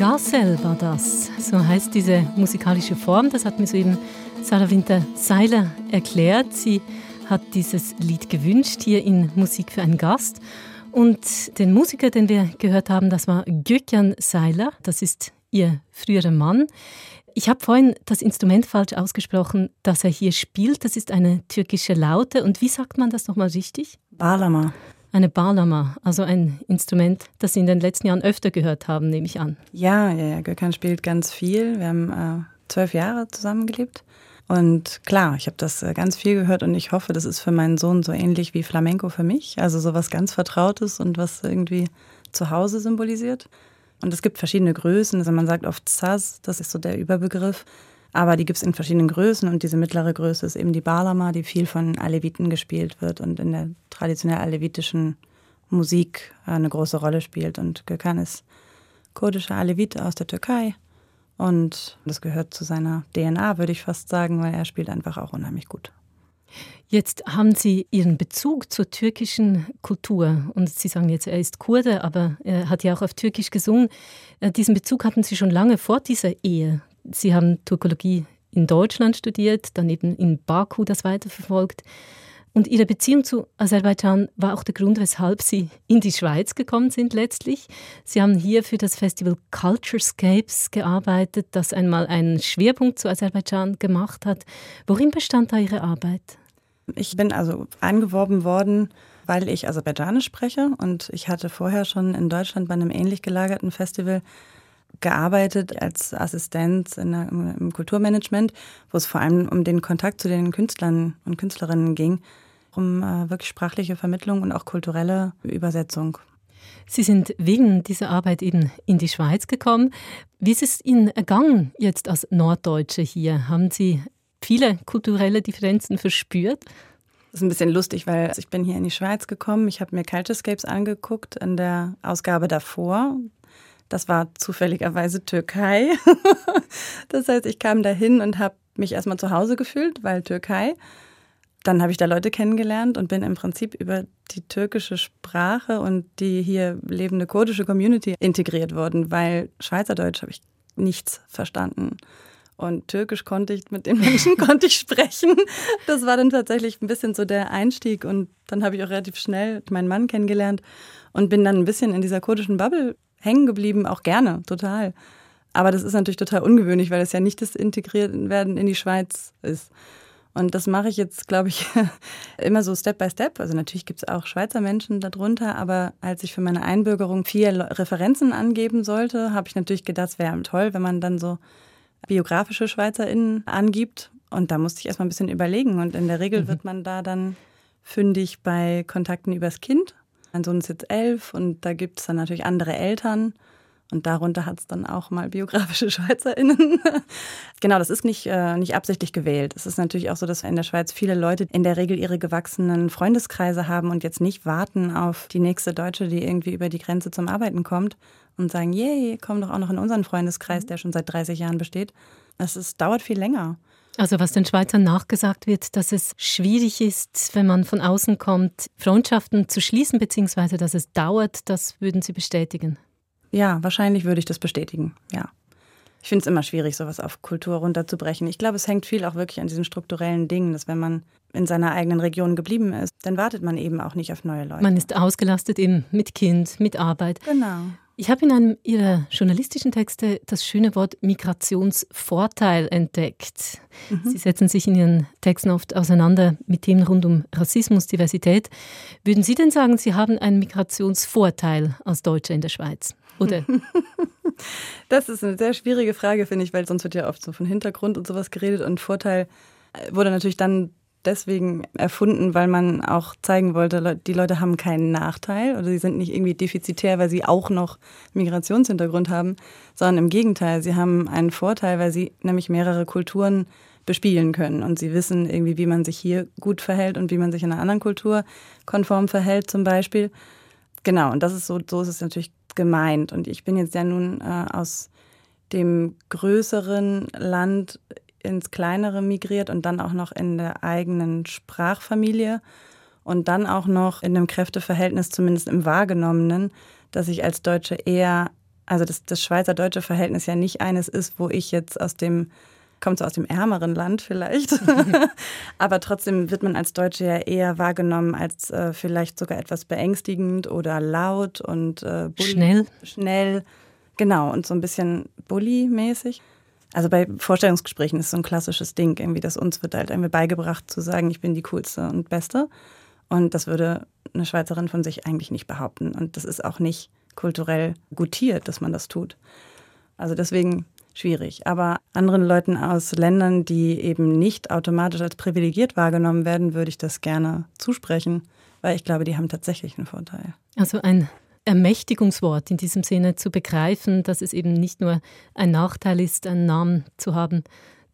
Garcel war das, so heißt diese musikalische Form. Das hat mir soeben Sarah Winter-Seiler erklärt. Sie hat dieses Lied gewünscht, hier in Musik für einen Gast. Und den Musiker, den wir gehört haben, das war Gökhan Seiler. Das ist ihr früherer Mann. Ich habe vorhin das Instrument falsch ausgesprochen, das er hier spielt. Das ist eine türkische Laute. Und wie sagt man das nochmal richtig? Balama. Eine Balama, also ein Instrument, das Sie in den letzten Jahren öfter gehört haben, nehme ich an. Ja, ja, ja. Gökhan spielt ganz viel. Wir haben äh, zwölf Jahre zusammengelebt. Und klar, ich habe das äh, ganz viel gehört und ich hoffe, das ist für meinen Sohn so ähnlich wie Flamenco für mich. Also so was ganz Vertrautes und was irgendwie zu Hause symbolisiert. Und es gibt verschiedene Größen. Also man sagt oft Saz, das ist so der Überbegriff. Aber die gibt es in verschiedenen Größen und diese mittlere Größe ist eben die Balama, die viel von Aleviten gespielt wird und in der traditionell alevitischen Musik eine große Rolle spielt. Und Gökhan ist kurdischer Alevit aus der Türkei. Und das gehört zu seiner DNA, würde ich fast sagen, weil er spielt einfach auch unheimlich gut. Jetzt haben Sie Ihren Bezug zur türkischen Kultur und Sie sagen jetzt, er ist Kurde, aber er hat ja auch auf Türkisch gesungen. Äh, diesen Bezug hatten Sie schon lange vor dieser Ehe Sie haben Turkologie in Deutschland studiert, dann eben in Baku das weiterverfolgt. Und ihre Beziehung zu Aserbaidschan war auch der Grund, weshalb sie in die Schweiz gekommen sind letztlich. Sie haben hier für das Festival Culturescapes gearbeitet, das einmal einen Schwerpunkt zu Aserbaidschan gemacht hat. Worin bestand da Ihre Arbeit? Ich bin also angeworben worden, weil ich Aserbaidschanisch spreche und ich hatte vorher schon in Deutschland bei einem ähnlich gelagerten Festival gearbeitet als Assistenz der, im Kulturmanagement, wo es vor allem um den Kontakt zu den Künstlern und Künstlerinnen ging, um äh, wirklich sprachliche Vermittlung und auch kulturelle Übersetzung. Sie sind wegen dieser Arbeit eben in die Schweiz gekommen. Wie ist es Ihnen ergangen jetzt als Norddeutsche hier? Haben Sie viele kulturelle Differenzen verspürt? Das ist ein bisschen lustig, weil ich bin hier in die Schweiz gekommen. Ich habe mir Culturescapes angeguckt in der Ausgabe davor. Das war zufälligerweise Türkei. das heißt, ich kam dahin und habe mich erstmal zu Hause gefühlt, weil Türkei. Dann habe ich da Leute kennengelernt und bin im Prinzip über die türkische Sprache und die hier lebende kurdische Community integriert worden, weil Schweizerdeutsch habe ich nichts verstanden. Und Türkisch konnte ich, mit den Menschen konnte ich sprechen. Das war dann tatsächlich ein bisschen so der Einstieg. Und dann habe ich auch relativ schnell meinen Mann kennengelernt und bin dann ein bisschen in dieser kurdischen Bubble hängen geblieben, auch gerne, total. Aber das ist natürlich total ungewöhnlich, weil das ja nicht das Integriertwerden in die Schweiz ist. Und das mache ich jetzt, glaube ich, immer so Step by Step. Also natürlich gibt es auch Schweizer Menschen darunter, aber als ich für meine Einbürgerung vier Referenzen angeben sollte, habe ich natürlich gedacht, es wäre toll, wenn man dann so biografische SchweizerInnen angibt. Und da musste ich erstmal ein bisschen überlegen. Und in der Regel mhm. wird man da dann fündig bei Kontakten übers Kind. Mein Sohn ist jetzt elf und da gibt es dann natürlich andere Eltern. Und darunter hat es dann auch mal biografische SchweizerInnen. genau, das ist nicht, äh, nicht absichtlich gewählt. Es ist natürlich auch so, dass in der Schweiz viele Leute in der Regel ihre gewachsenen Freundeskreise haben und jetzt nicht warten auf die nächste Deutsche, die irgendwie über die Grenze zum Arbeiten kommt und sagen, yay, komm doch auch noch in unseren Freundeskreis, der schon seit 30 Jahren besteht. Das ist, dauert viel länger. Also was den Schweizern nachgesagt wird, dass es schwierig ist, wenn man von außen kommt, Freundschaften zu schließen, beziehungsweise dass es dauert, das würden Sie bestätigen? Ja, wahrscheinlich würde ich das bestätigen, ja. Ich finde es immer schwierig, sowas auf Kultur runterzubrechen. Ich glaube, es hängt viel auch wirklich an diesen strukturellen Dingen, dass wenn man in seiner eigenen Region geblieben ist, dann wartet man eben auch nicht auf neue Leute. Man ist ausgelastet eben mit Kind, mit Arbeit. Genau. Ich habe in einem Ihrer journalistischen Texte das schöne Wort Migrationsvorteil entdeckt. Mhm. Sie setzen sich in Ihren Texten oft auseinander mit Themen rund um Rassismus, Diversität. Würden Sie denn sagen, Sie haben einen Migrationsvorteil als Deutsche in der Schweiz? Oder? Das ist eine sehr schwierige Frage, finde ich, weil sonst wird ja oft so von Hintergrund und sowas geredet und Vorteil wurde natürlich dann deswegen erfunden, weil man auch zeigen wollte, die Leute haben keinen Nachteil oder sie sind nicht irgendwie defizitär, weil sie auch noch Migrationshintergrund haben, sondern im Gegenteil, sie haben einen Vorteil, weil sie nämlich mehrere Kulturen bespielen können und sie wissen irgendwie, wie man sich hier gut verhält und wie man sich in einer anderen Kultur konform verhält zum Beispiel. Genau, und das ist so, so ist es natürlich gemeint. Und ich bin jetzt ja nun äh, aus dem größeren Land ins Kleinere migriert und dann auch noch in der eigenen Sprachfamilie und dann auch noch in einem Kräfteverhältnis, zumindest im wahrgenommenen, dass ich als Deutsche eher, also das, das Schweizer-deutsche Verhältnis ja nicht eines ist, wo ich jetzt aus dem, kommt so aus dem ärmeren Land vielleicht, aber trotzdem wird man als Deutsche ja eher wahrgenommen als äh, vielleicht sogar etwas beängstigend oder laut und äh, schnell. Schnell, genau, und so ein bisschen bully-mäßig. Also bei Vorstellungsgesprächen ist so ein klassisches Ding, irgendwie, dass uns wird halt irgendwie beigebracht zu sagen, ich bin die coolste und beste. Und das würde eine Schweizerin von sich eigentlich nicht behaupten. Und das ist auch nicht kulturell gutiert, dass man das tut. Also deswegen schwierig. Aber anderen Leuten aus Ländern, die eben nicht automatisch als privilegiert wahrgenommen werden, würde ich das gerne zusprechen, weil ich glaube, die haben tatsächlich einen Vorteil. Also ein Ermächtigungswort in diesem Sinne zu begreifen, dass es eben nicht nur ein Nachteil ist, einen Namen zu haben,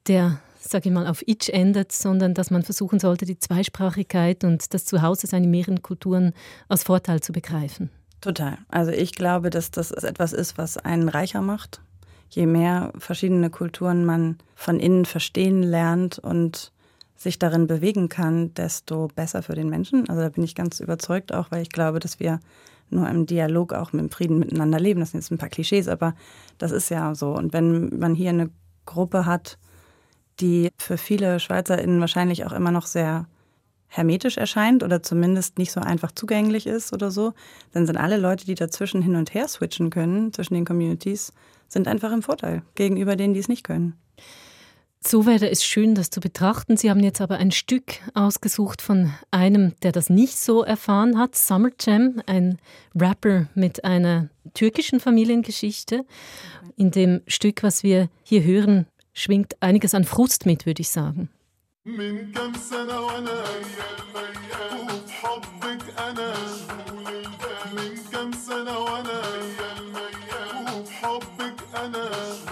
der, sage ich mal, auf Itch endet, sondern dass man versuchen sollte, die Zweisprachigkeit und das Zuhause seiner mehreren Kulturen als Vorteil zu begreifen. Total. Also ich glaube, dass das etwas ist, was einen reicher macht. Je mehr verschiedene Kulturen man von innen verstehen lernt und sich darin bewegen kann, desto besser für den Menschen. Also da bin ich ganz überzeugt auch, weil ich glaube, dass wir nur im Dialog auch mit dem Frieden miteinander leben. Das sind jetzt ein paar Klischees, aber das ist ja so. Und wenn man hier eine Gruppe hat, die für viele SchweizerInnen wahrscheinlich auch immer noch sehr hermetisch erscheint oder zumindest nicht so einfach zugänglich ist oder so, dann sind alle Leute, die dazwischen hin und her switchen können, zwischen den Communities, sind einfach im Vorteil gegenüber denen, die es nicht können. So wäre es schön, das zu betrachten. Sie haben jetzt aber ein Stück ausgesucht von einem, der das nicht so erfahren hat, Summer Jam, ein Rapper mit einer türkischen Familiengeschichte. In dem Stück, was wir hier hören, schwingt einiges an Frust mit, würde ich sagen. من كم سنة وانا وبحبك انا من كم سنة وانا Diamond.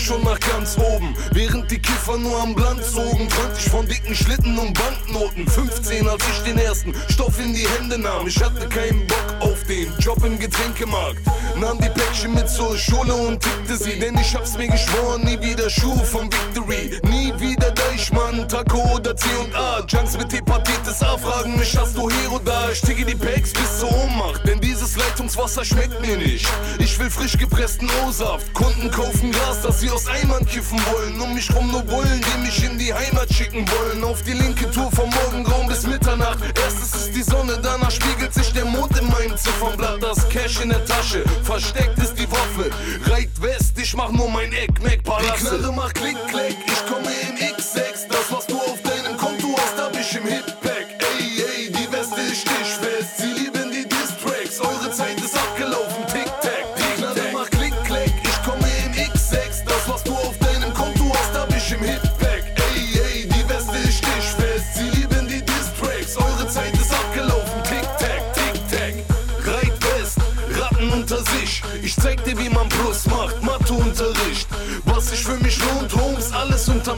Schon nach ganz oben. Während die Kiffer nur am Land zogen Träumte ich von dicken Schlitten und Banknoten. 15 als ich den ersten Stoff in die Hände nahm. Ich hatte keinen Bock auf den Job im Getränkemarkt. Nahm die Päckchen mit zur Schule und tickte sie Denn ich hab's mir geschworen, nie wieder Schuh vom Victory. Nie wieder Deichmann, Taco oder C&A Junks mit Hepatitis A fragen mich, hast du Hero da? Ich ticke die Packs bis zur Ohnmacht Denn dieses Leitungswasser schmeckt mir nicht. Ich will frisch gepressten O-Saft. Kunden kaufen Gras, das sie aus Eimern kiffen wollen. Um mich rum nur Bullen, die mich in die Heimat schicken wollen. Auf die linke Tour vom Morgengrauen bis Mitternacht. Erstes ist die Sonne, danach spiegelt sich der Mond in meinem Ziffernblatt Das Cash in der Tasche, versteckt ist die Waffe. Reit West, ich mach nur mein Eck, Mac Palace Die Knarre macht Klick, Klick, ich komme im X6 Das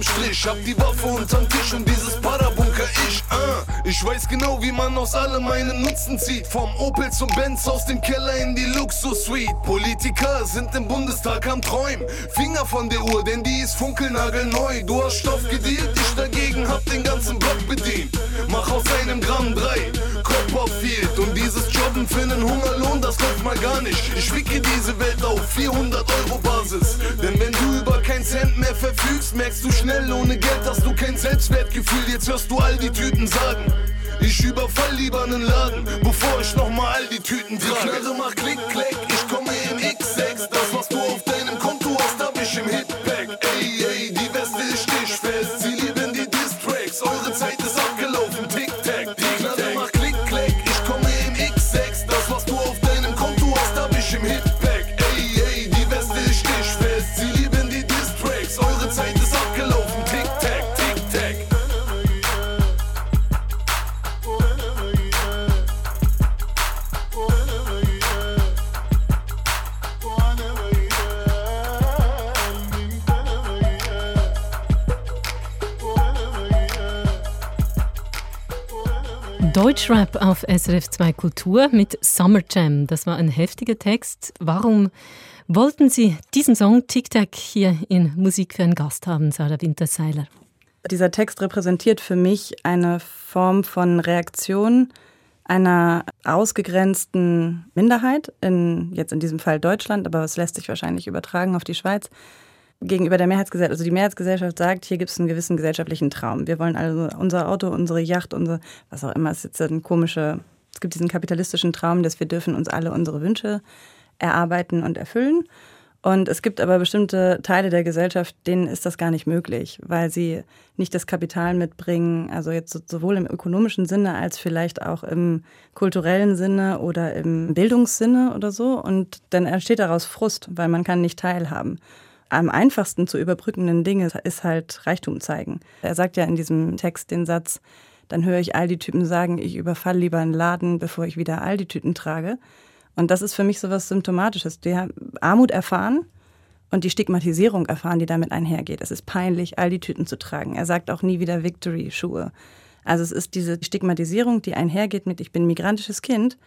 unterm Strich Hab die Waffe unterm Tisch und dieses Parabunker ich, weiß genau, wie man aus allem einen Nutzen zieht. Vom Opel zum Benz, aus dem Keller in die Luxus-Suite. Politiker sind im Bundestag am Träumen. Finger von der Uhr, denn die ist funkelnagelneu. Du hast Stoff gedealt, ich dagegen hab den ganzen Block bedient. Mach aus einem Gramm drei, Copperfield Und dieses Jobben für einen Hungerlohn, das läuft mal gar nicht. Ich wicke diese Welt auf 400 Euro Basis. Denn wenn du über kein Cent mehr verfügst Merkst du schnell, ohne Geld hast du kein Selbstwertgefühl Jetzt hörst du all die Tüten sagen ich überfall lieber einen Laden, bevor ich nochmal all die Tüten trage. Die Knarre macht Klick, Klick, ich komme im Deutschrap auf SRF 2 Kultur mit Summer Jam. Das war ein heftiger Text. Warum wollten Sie diesen Song Tic Tac hier in Musik für einen Gast haben, Sarah Winterseiler? Dieser Text repräsentiert für mich eine Form von Reaktion einer ausgegrenzten Minderheit, in, jetzt in diesem Fall Deutschland, aber es lässt sich wahrscheinlich übertragen auf die Schweiz, gegenüber der Mehrheitsgesellschaft. Also die Mehrheitsgesellschaft sagt, hier gibt es einen gewissen gesellschaftlichen Traum. Wir wollen also unser Auto, unsere Yacht, unsere, was auch immer, es ist jetzt ein komischer, es gibt diesen kapitalistischen Traum, dass wir dürfen uns alle unsere Wünsche erarbeiten und erfüllen. Und es gibt aber bestimmte Teile der Gesellschaft, denen ist das gar nicht möglich, weil sie nicht das Kapital mitbringen, also jetzt sowohl im ökonomischen Sinne als vielleicht auch im kulturellen Sinne oder im Bildungssinne oder so. Und dann entsteht daraus Frust, weil man kann nicht teilhaben. Am einfachsten zu überbrückenden Dinge ist halt Reichtum zeigen. Er sagt ja in diesem Text den Satz, dann höre ich all die Typen sagen, ich überfall lieber einen Laden, bevor ich wieder all die Tüten trage. Und das ist für mich so was Symptomatisches. Die haben Armut erfahren und die Stigmatisierung erfahren, die damit einhergeht. Es ist peinlich, all die Tüten zu tragen. Er sagt auch nie wieder Victory-Schuhe. Also es ist diese Stigmatisierung, die einhergeht mit, ich bin migrantisches Kind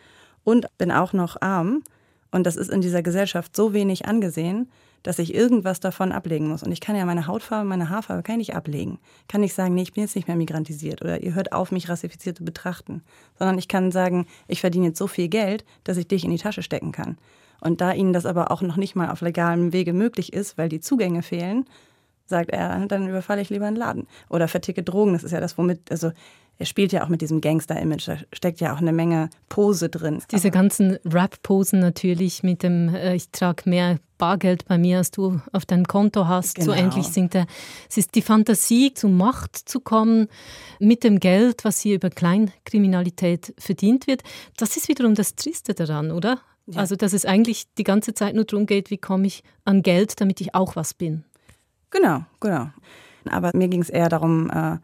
und bin auch noch arm. Und das ist in dieser Gesellschaft so wenig angesehen, dass ich irgendwas davon ablegen muss. Und ich kann ja meine Hautfarbe, meine Haarfarbe kann ich nicht ablegen. Kann nicht sagen, nee, ich bin jetzt nicht mehr migrantisiert oder ihr hört auf, mich rassifiziert zu betrachten. Sondern ich kann sagen, ich verdiene jetzt so viel Geld, dass ich dich in die Tasche stecken kann. Und da ihnen das aber auch noch nicht mal auf legalem Wege möglich ist, weil die Zugänge fehlen, sagt er, dann überfalle ich lieber einen Laden. Oder verticke Drogen, das ist ja das, womit, also er spielt ja auch mit diesem Gangster-Image, da steckt ja auch eine Menge Pose drin. Diese ganzen Rap-Posen natürlich mit dem, äh, ich trage mehr Bargeld bei mir, als du auf deinem Konto hast. Genau. So ähnlich singt er. Es ist die Fantasie, zu Macht zu kommen mit dem Geld, was hier über Kleinkriminalität verdient wird. Das ist wiederum das Triste daran, oder? Ja. Also, dass es eigentlich die ganze Zeit nur darum geht, wie komme ich an Geld, damit ich auch was bin. Genau, genau. Aber mir ging es eher darum, äh,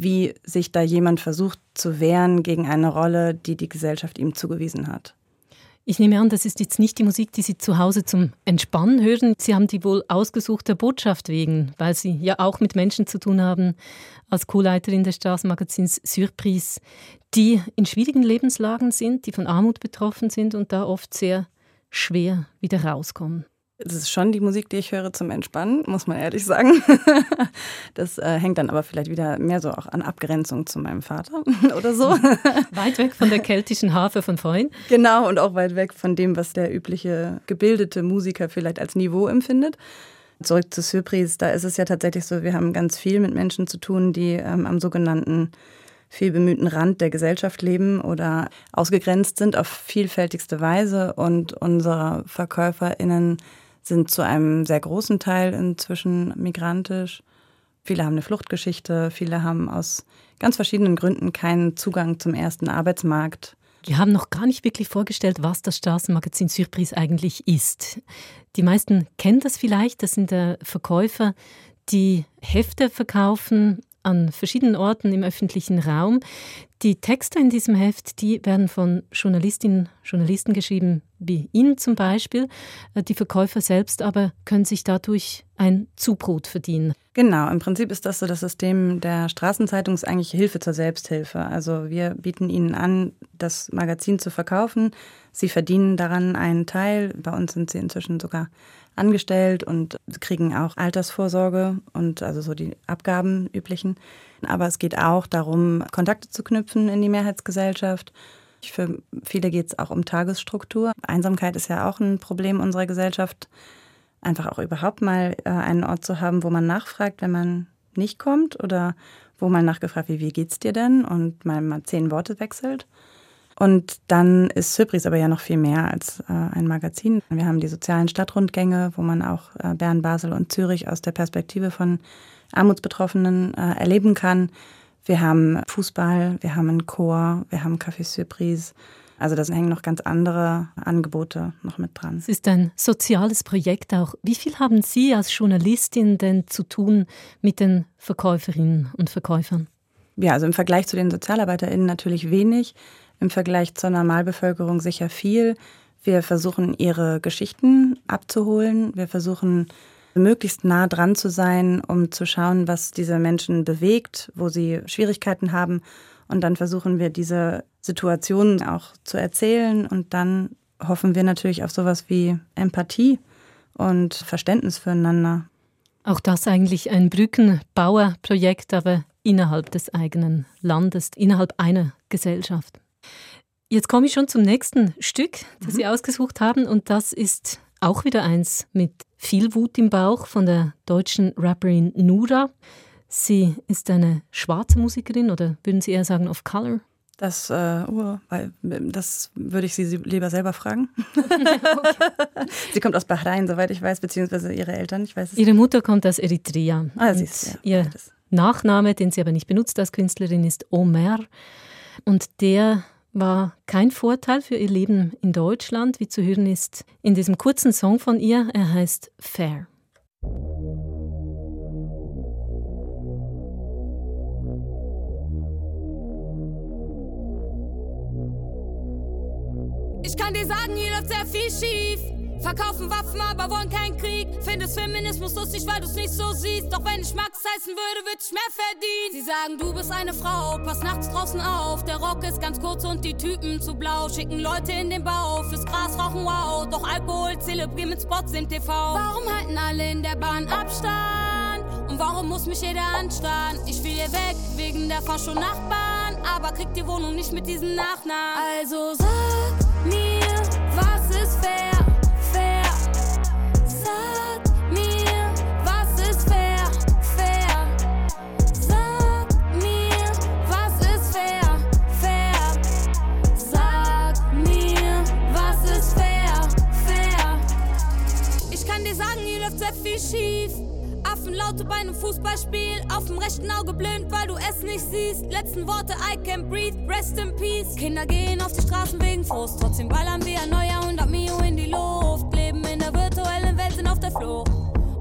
wie sich da jemand versucht zu wehren gegen eine Rolle, die die Gesellschaft ihm zugewiesen hat. Ich nehme an, das ist jetzt nicht die Musik, die Sie zu Hause zum Entspannen hören. Sie haben die wohl ausgesucht der Botschaft wegen, weil Sie ja auch mit Menschen zu tun haben, als Co-Leiterin des Straßenmagazins Surprise, die in schwierigen Lebenslagen sind, die von Armut betroffen sind und da oft sehr schwer wieder rauskommen. Das ist schon die Musik, die ich höre zum Entspannen, muss man ehrlich sagen. Das äh, hängt dann aber vielleicht wieder mehr so auch an Abgrenzung zu meinem Vater oder so. Weit weg von der keltischen Harfe von vorhin. Genau, und auch weit weg von dem, was der übliche gebildete Musiker vielleicht als Niveau empfindet. Zurück zu Surprise, da ist es ja tatsächlich so, wir haben ganz viel mit Menschen zu tun, die ähm, am sogenannten vielbemühten Rand der Gesellschaft leben oder ausgegrenzt sind auf vielfältigste Weise und unsere VerkäuferInnen sind zu einem sehr großen Teil inzwischen migrantisch. Viele haben eine Fluchtgeschichte, viele haben aus ganz verschiedenen Gründen keinen Zugang zum ersten Arbeitsmarkt. Wir haben noch gar nicht wirklich vorgestellt, was das Straßenmagazin Surprise eigentlich ist. Die meisten kennen das vielleicht, das sind der Verkäufer, die Hefte verkaufen an verschiedenen Orten im öffentlichen Raum. Die Texte in diesem Heft, die werden von Journalistinnen und Journalisten geschrieben, wie Ihnen zum Beispiel. Äh, die Verkäufer selbst aber können sich dadurch ein Zubrot verdienen. Genau, im Prinzip ist das so das System der Straßenzeitung ist eigentlich Hilfe zur Selbsthilfe. Also wir bieten Ihnen an, das Magazin zu verkaufen. Sie verdienen daran einen Teil. Bei uns sind Sie inzwischen sogar angestellt und kriegen auch Altersvorsorge und also so die Abgaben üblichen. Aber es geht auch darum, Kontakte zu knüpfen in die Mehrheitsgesellschaft. Für viele geht es auch um Tagesstruktur. Einsamkeit ist ja auch ein Problem unserer Gesellschaft. Einfach auch überhaupt mal äh, einen Ort zu haben, wo man nachfragt, wenn man nicht kommt oder wo man nachgefragt wird, wie geht's dir denn? Und mal, mal zehn Worte wechselt. Und dann ist Surprise aber ja noch viel mehr als äh, ein Magazin. Wir haben die sozialen Stadtrundgänge, wo man auch äh, Bern, Basel und Zürich aus der Perspektive von Armutsbetroffenen äh, erleben kann. Wir haben Fußball, wir haben einen Chor, wir haben Café Surprise. Also da hängen noch ganz andere Angebote noch mit dran. Es ist ein soziales Projekt auch. Wie viel haben Sie als Journalistin denn zu tun mit den Verkäuferinnen und Verkäufern? Ja, also im Vergleich zu den SozialarbeiterInnen natürlich wenig im Vergleich zur Normalbevölkerung sicher viel. Wir versuchen, ihre Geschichten abzuholen. Wir versuchen, möglichst nah dran zu sein, um zu schauen, was diese Menschen bewegt, wo sie Schwierigkeiten haben. Und dann versuchen wir, diese Situationen auch zu erzählen. Und dann hoffen wir natürlich auf sowas wie Empathie und Verständnis füreinander. Auch das eigentlich ein Brückenbauerprojekt, aber innerhalb des eigenen Landes, innerhalb einer Gesellschaft. Jetzt komme ich schon zum nächsten Stück, das mhm. Sie ausgesucht haben, und das ist auch wieder eins mit viel Wut im Bauch von der deutschen Rapperin Nura. Sie ist eine schwarze Musikerin oder würden Sie eher sagen of color? Das, äh, uh, das würde ich Sie lieber selber fragen. sie kommt aus Bahrain, soweit ich weiß, beziehungsweise ihre Eltern, ich weiß es Ihre Mutter kommt aus Eritrea. Ah, sie ist, ja, ihr. Nachname, den sie aber nicht benutzt als Künstlerin, ist Omer. Und der war kein Vorteil für ihr Leben in Deutschland, wie zu hören ist in diesem kurzen Song von ihr. Er heißt Fair. Ich kann dir sagen, hier läuft sehr viel schief. Verkaufen Waffen, aber wollen keinen Krieg. Findest Feminismus lustig, weil du's nicht so siehst. Doch wenn ich Max heißen würde, würd ich mehr verdienen. Sie sagen, du bist eine Frau, pass nachts draußen auf. Der Rock ist ganz kurz und die Typen zu blau. Schicken Leute in den Bau, fürs Gras rauchen, wow. Doch Alkohol zelebrieren mit Spots im TV. Warum halten alle in der Bahn Abstand? Und warum muss mich jeder anstarren? Ich will hier weg, wegen der Fascho-Nachbarn. Aber krieg die Wohnung nicht mit diesem Nachnamen. Also sag mir, was ist fair? Viel schief. Affenlaute bei einem Fußballspiel. Auf dem rechten Auge blind, weil du es nicht siehst. Letzten Worte, I can't breathe, rest in peace. Kinder gehen auf die Straßen wegen Frust. Trotzdem ballern wir ein neuer 100 Mio in die Luft. Leben in der virtuellen Welt, sind auf der Flucht.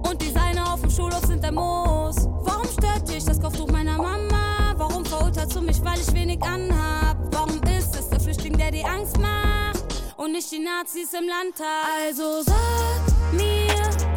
Und die Seine auf dem Schulhof sind der Moos. Warum stört dich das Kopftuch meiner Mama? Warum verurteilst du mich, weil ich wenig anhab? Warum ist es der Flüchtling, der die Angst macht? Und nicht die Nazis im Landtag? Also sag mir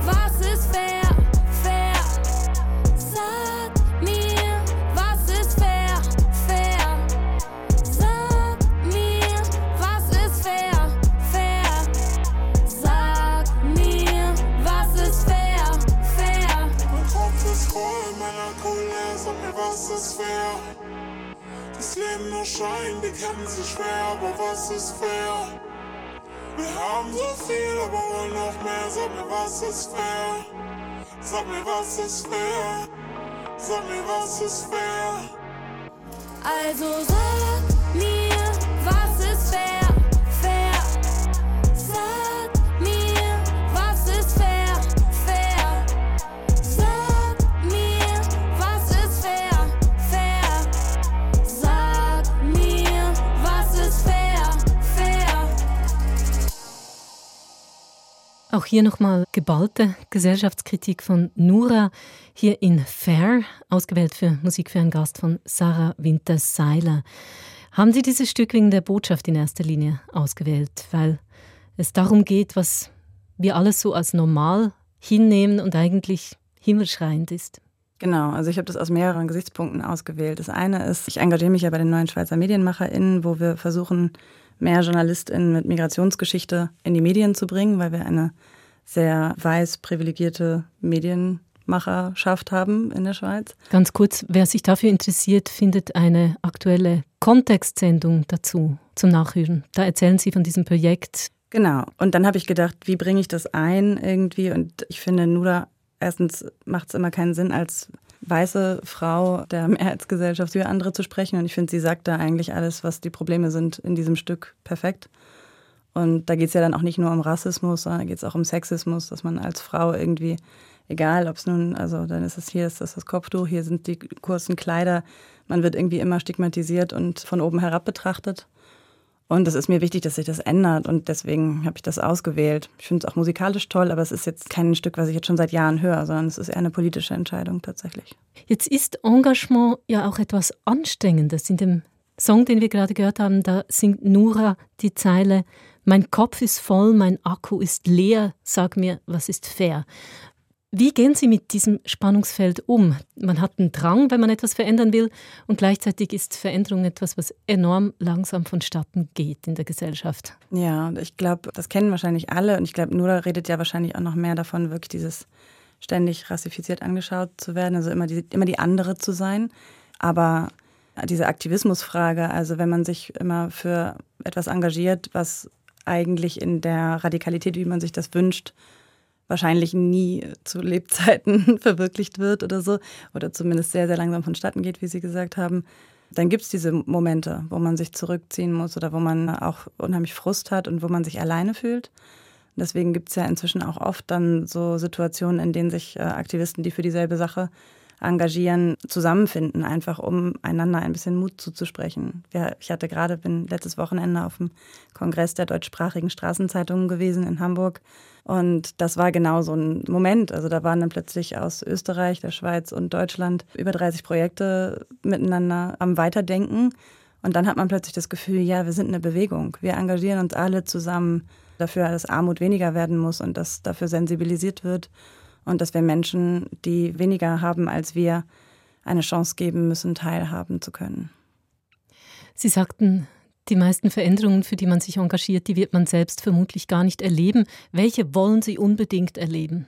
Das Leben nur Schein, die kennen sich schwer, aber was ist fair? Wir haben so viel, aber wollen noch mehr. Sag mir, was ist fair? Sag mir, was ist fair? Sag mir, was ist fair? Also sag mir, Auch hier nochmal geballte Gesellschaftskritik von Nura, hier in Fair, ausgewählt für Musik für einen Gast von Sarah Winter-Seiler. Haben Sie dieses Stück wegen der Botschaft in erster Linie ausgewählt, weil es darum geht, was wir alles so als normal hinnehmen und eigentlich himmelschreiend ist? Genau, also ich habe das aus mehreren Gesichtspunkten ausgewählt. Das eine ist, ich engagiere mich ja bei den neuen Schweizer MedienmacherInnen, wo wir versuchen, mehr JournalistInnen mit Migrationsgeschichte in die Medien zu bringen, weil wir eine sehr weiß privilegierte Medienmacherschaft haben in der Schweiz. Ganz kurz, wer sich dafür interessiert, findet eine aktuelle Kontextsendung dazu zum Nachhören. Da erzählen Sie von diesem Projekt. Genau. Und dann habe ich gedacht, wie bringe ich das ein irgendwie? Und ich finde, Nuda, erstens macht es immer keinen Sinn, als weiße Frau der Mehrheitsgesellschaft über andere zu sprechen. Und ich finde, sie sagt da eigentlich alles, was die Probleme sind in diesem Stück perfekt. Und da geht es ja dann auch nicht nur um Rassismus, sondern da geht es auch um Sexismus, dass man als Frau irgendwie, egal ob es nun, also dann ist es hier ist das, das Kopftuch, hier sind die kurzen Kleider, man wird irgendwie immer stigmatisiert und von oben herab betrachtet. Und es ist mir wichtig, dass sich das ändert und deswegen habe ich das ausgewählt. Ich finde es auch musikalisch toll, aber es ist jetzt kein Stück, was ich jetzt schon seit Jahren höre, sondern es ist eher eine politische Entscheidung tatsächlich. Jetzt ist Engagement ja auch etwas Anstrengendes. In dem Song, den wir gerade gehört haben, da singt Nura die Zeile Mein Kopf ist voll, mein Akku ist leer, sag mir, was ist fair. Wie gehen Sie mit diesem Spannungsfeld um? Man hat einen Drang, wenn man etwas verändern will, und gleichzeitig ist Veränderung etwas, was enorm langsam vonstatten geht in der Gesellschaft. Ja, ich glaube, das kennen wahrscheinlich alle, und ich glaube, Nura redet ja wahrscheinlich auch noch mehr davon, wirklich dieses ständig rassifiziert angeschaut zu werden, also immer die, immer die andere zu sein. Aber diese Aktivismusfrage, also wenn man sich immer für etwas engagiert, was eigentlich in der Radikalität, wie man sich das wünscht, wahrscheinlich nie zu Lebzeiten verwirklicht wird oder so, oder zumindest sehr, sehr langsam vonstatten geht, wie Sie gesagt haben, dann gibt es diese Momente, wo man sich zurückziehen muss oder wo man auch unheimlich Frust hat und wo man sich alleine fühlt. Deswegen gibt es ja inzwischen auch oft dann so Situationen, in denen sich äh, Aktivisten, die für dieselbe Sache engagieren, zusammenfinden, einfach um einander ein bisschen Mut zuzusprechen. Ja, ich hatte gerade, bin letztes Wochenende auf dem Kongress der deutschsprachigen Straßenzeitungen gewesen in Hamburg. Und das war genau so ein Moment. Also da waren dann plötzlich aus Österreich, der Schweiz und Deutschland über 30 Projekte miteinander am Weiterdenken. Und dann hat man plötzlich das Gefühl, ja, wir sind eine Bewegung. Wir engagieren uns alle zusammen dafür, dass Armut weniger werden muss und dass dafür sensibilisiert wird und dass wir Menschen, die weniger haben als wir, eine Chance geben müssen, teilhaben zu können. Sie sagten, die meisten Veränderungen, für die man sich engagiert, die wird man selbst vermutlich gar nicht erleben. Welche wollen Sie unbedingt erleben?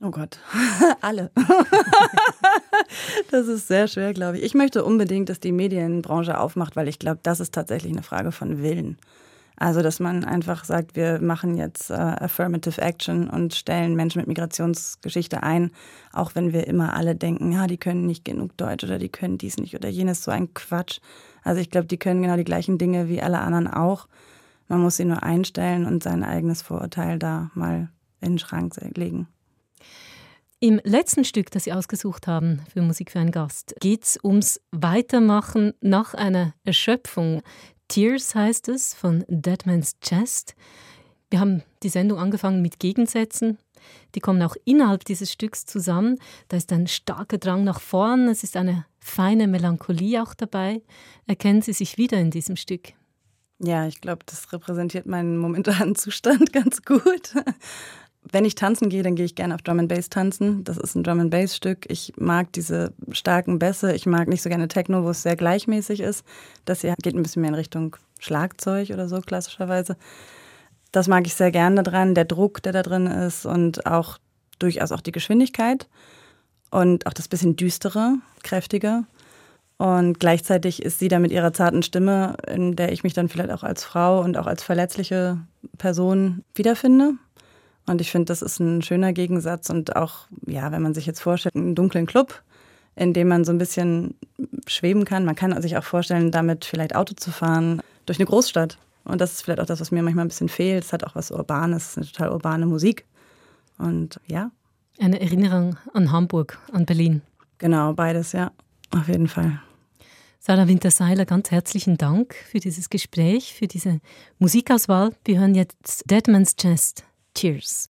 Oh Gott, alle. das ist sehr schwer, glaube ich. Ich möchte unbedingt, dass die Medienbranche aufmacht, weil ich glaube, das ist tatsächlich eine Frage von Willen. Also, dass man einfach sagt, wir machen jetzt äh, Affirmative Action und stellen Menschen mit Migrationsgeschichte ein, auch wenn wir immer alle denken, ja, die können nicht genug Deutsch oder die können dies nicht oder jenes, so ein Quatsch. Also ich glaube, die können genau die gleichen Dinge wie alle anderen auch. Man muss sie nur einstellen und sein eigenes Vorurteil da mal in den Schrank legen. Im letzten Stück, das Sie ausgesucht haben für Musik für einen Gast, geht es ums Weitermachen nach einer Erschöpfung. Tears heißt es von Deadman's Chest. Wir haben die Sendung angefangen mit Gegensätzen. Die kommen auch innerhalb dieses Stücks zusammen. Da ist ein starker Drang nach vorn, es ist eine feine Melancholie auch dabei. Erkennen Sie sich wieder in diesem Stück? Ja, ich glaube, das repräsentiert meinen momentanen Zustand ganz gut. Wenn ich tanzen gehe, dann gehe ich gerne auf Drum and Bass tanzen. Das ist ein Drum and Bass Stück. Ich mag diese starken Bässe. Ich mag nicht so gerne Techno, wo es sehr gleichmäßig ist. Das hier geht ein bisschen mehr in Richtung Schlagzeug oder so klassischerweise. Das mag ich sehr gerne daran, der Druck, der da drin ist und auch durchaus auch die Geschwindigkeit und auch das bisschen düstere, kräftige. Und gleichzeitig ist sie da mit ihrer zarten Stimme, in der ich mich dann vielleicht auch als Frau und auch als verletzliche Person wiederfinde. Und ich finde, das ist ein schöner Gegensatz und auch, ja, wenn man sich jetzt vorstellt, einen dunklen Club, in dem man so ein bisschen schweben kann. Man kann sich auch vorstellen, damit vielleicht Auto zu fahren durch eine Großstadt. Und das ist vielleicht auch das, was mir manchmal ein bisschen fehlt. Es hat auch was Urbanes, eine total urbane Musik. Und ja. Eine Erinnerung an Hamburg, an Berlin. Genau, beides, ja, auf jeden Fall. Sarah Winterseiler, ganz herzlichen Dank für dieses Gespräch, für diese Musikauswahl. Wir hören jetzt Deadman's Chest. Cheers.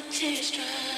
Tears.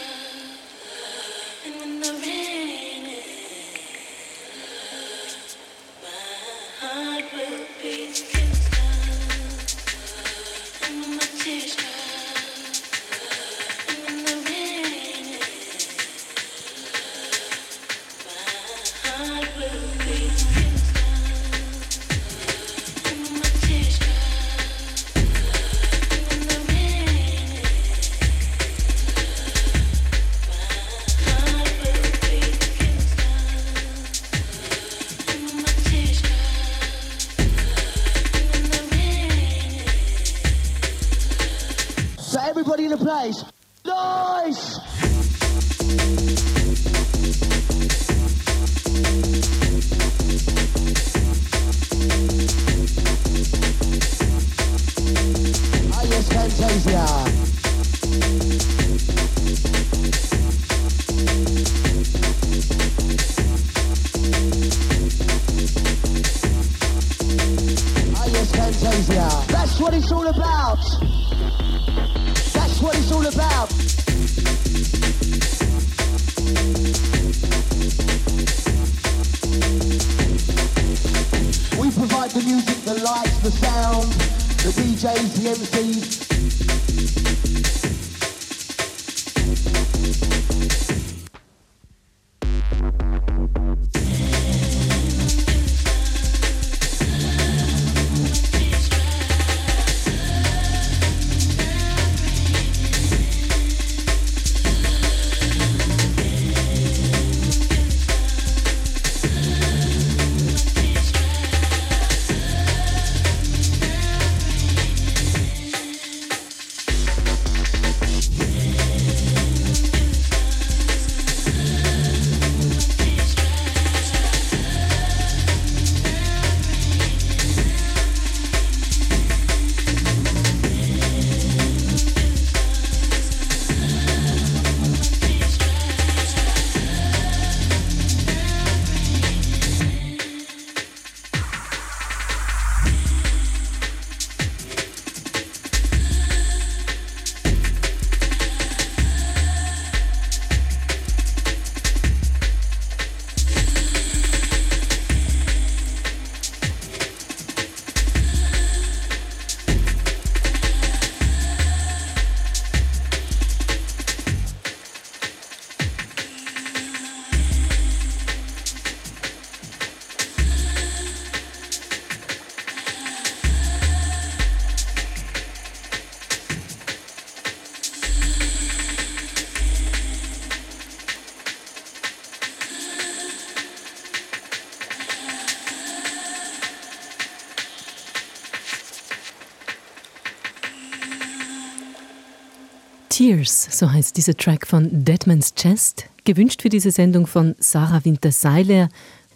Tears, so heißt dieser Track von Deadman's Chest, gewünscht für diese Sendung von Sarah Winter-Seiler.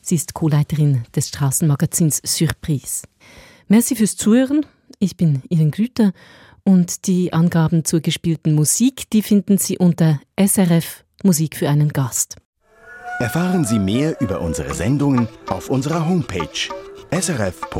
Sie ist Co-Leiterin des Straßenmagazins Surprise. Merci fürs Zuhören. Ich bin Ihren Grüter und die Angaben zur gespielten Musik, die finden Sie unter SRF Musik für einen Gast. Erfahren Sie mehr über unsere Sendungen auf unserer Homepage srf.ch-kultur.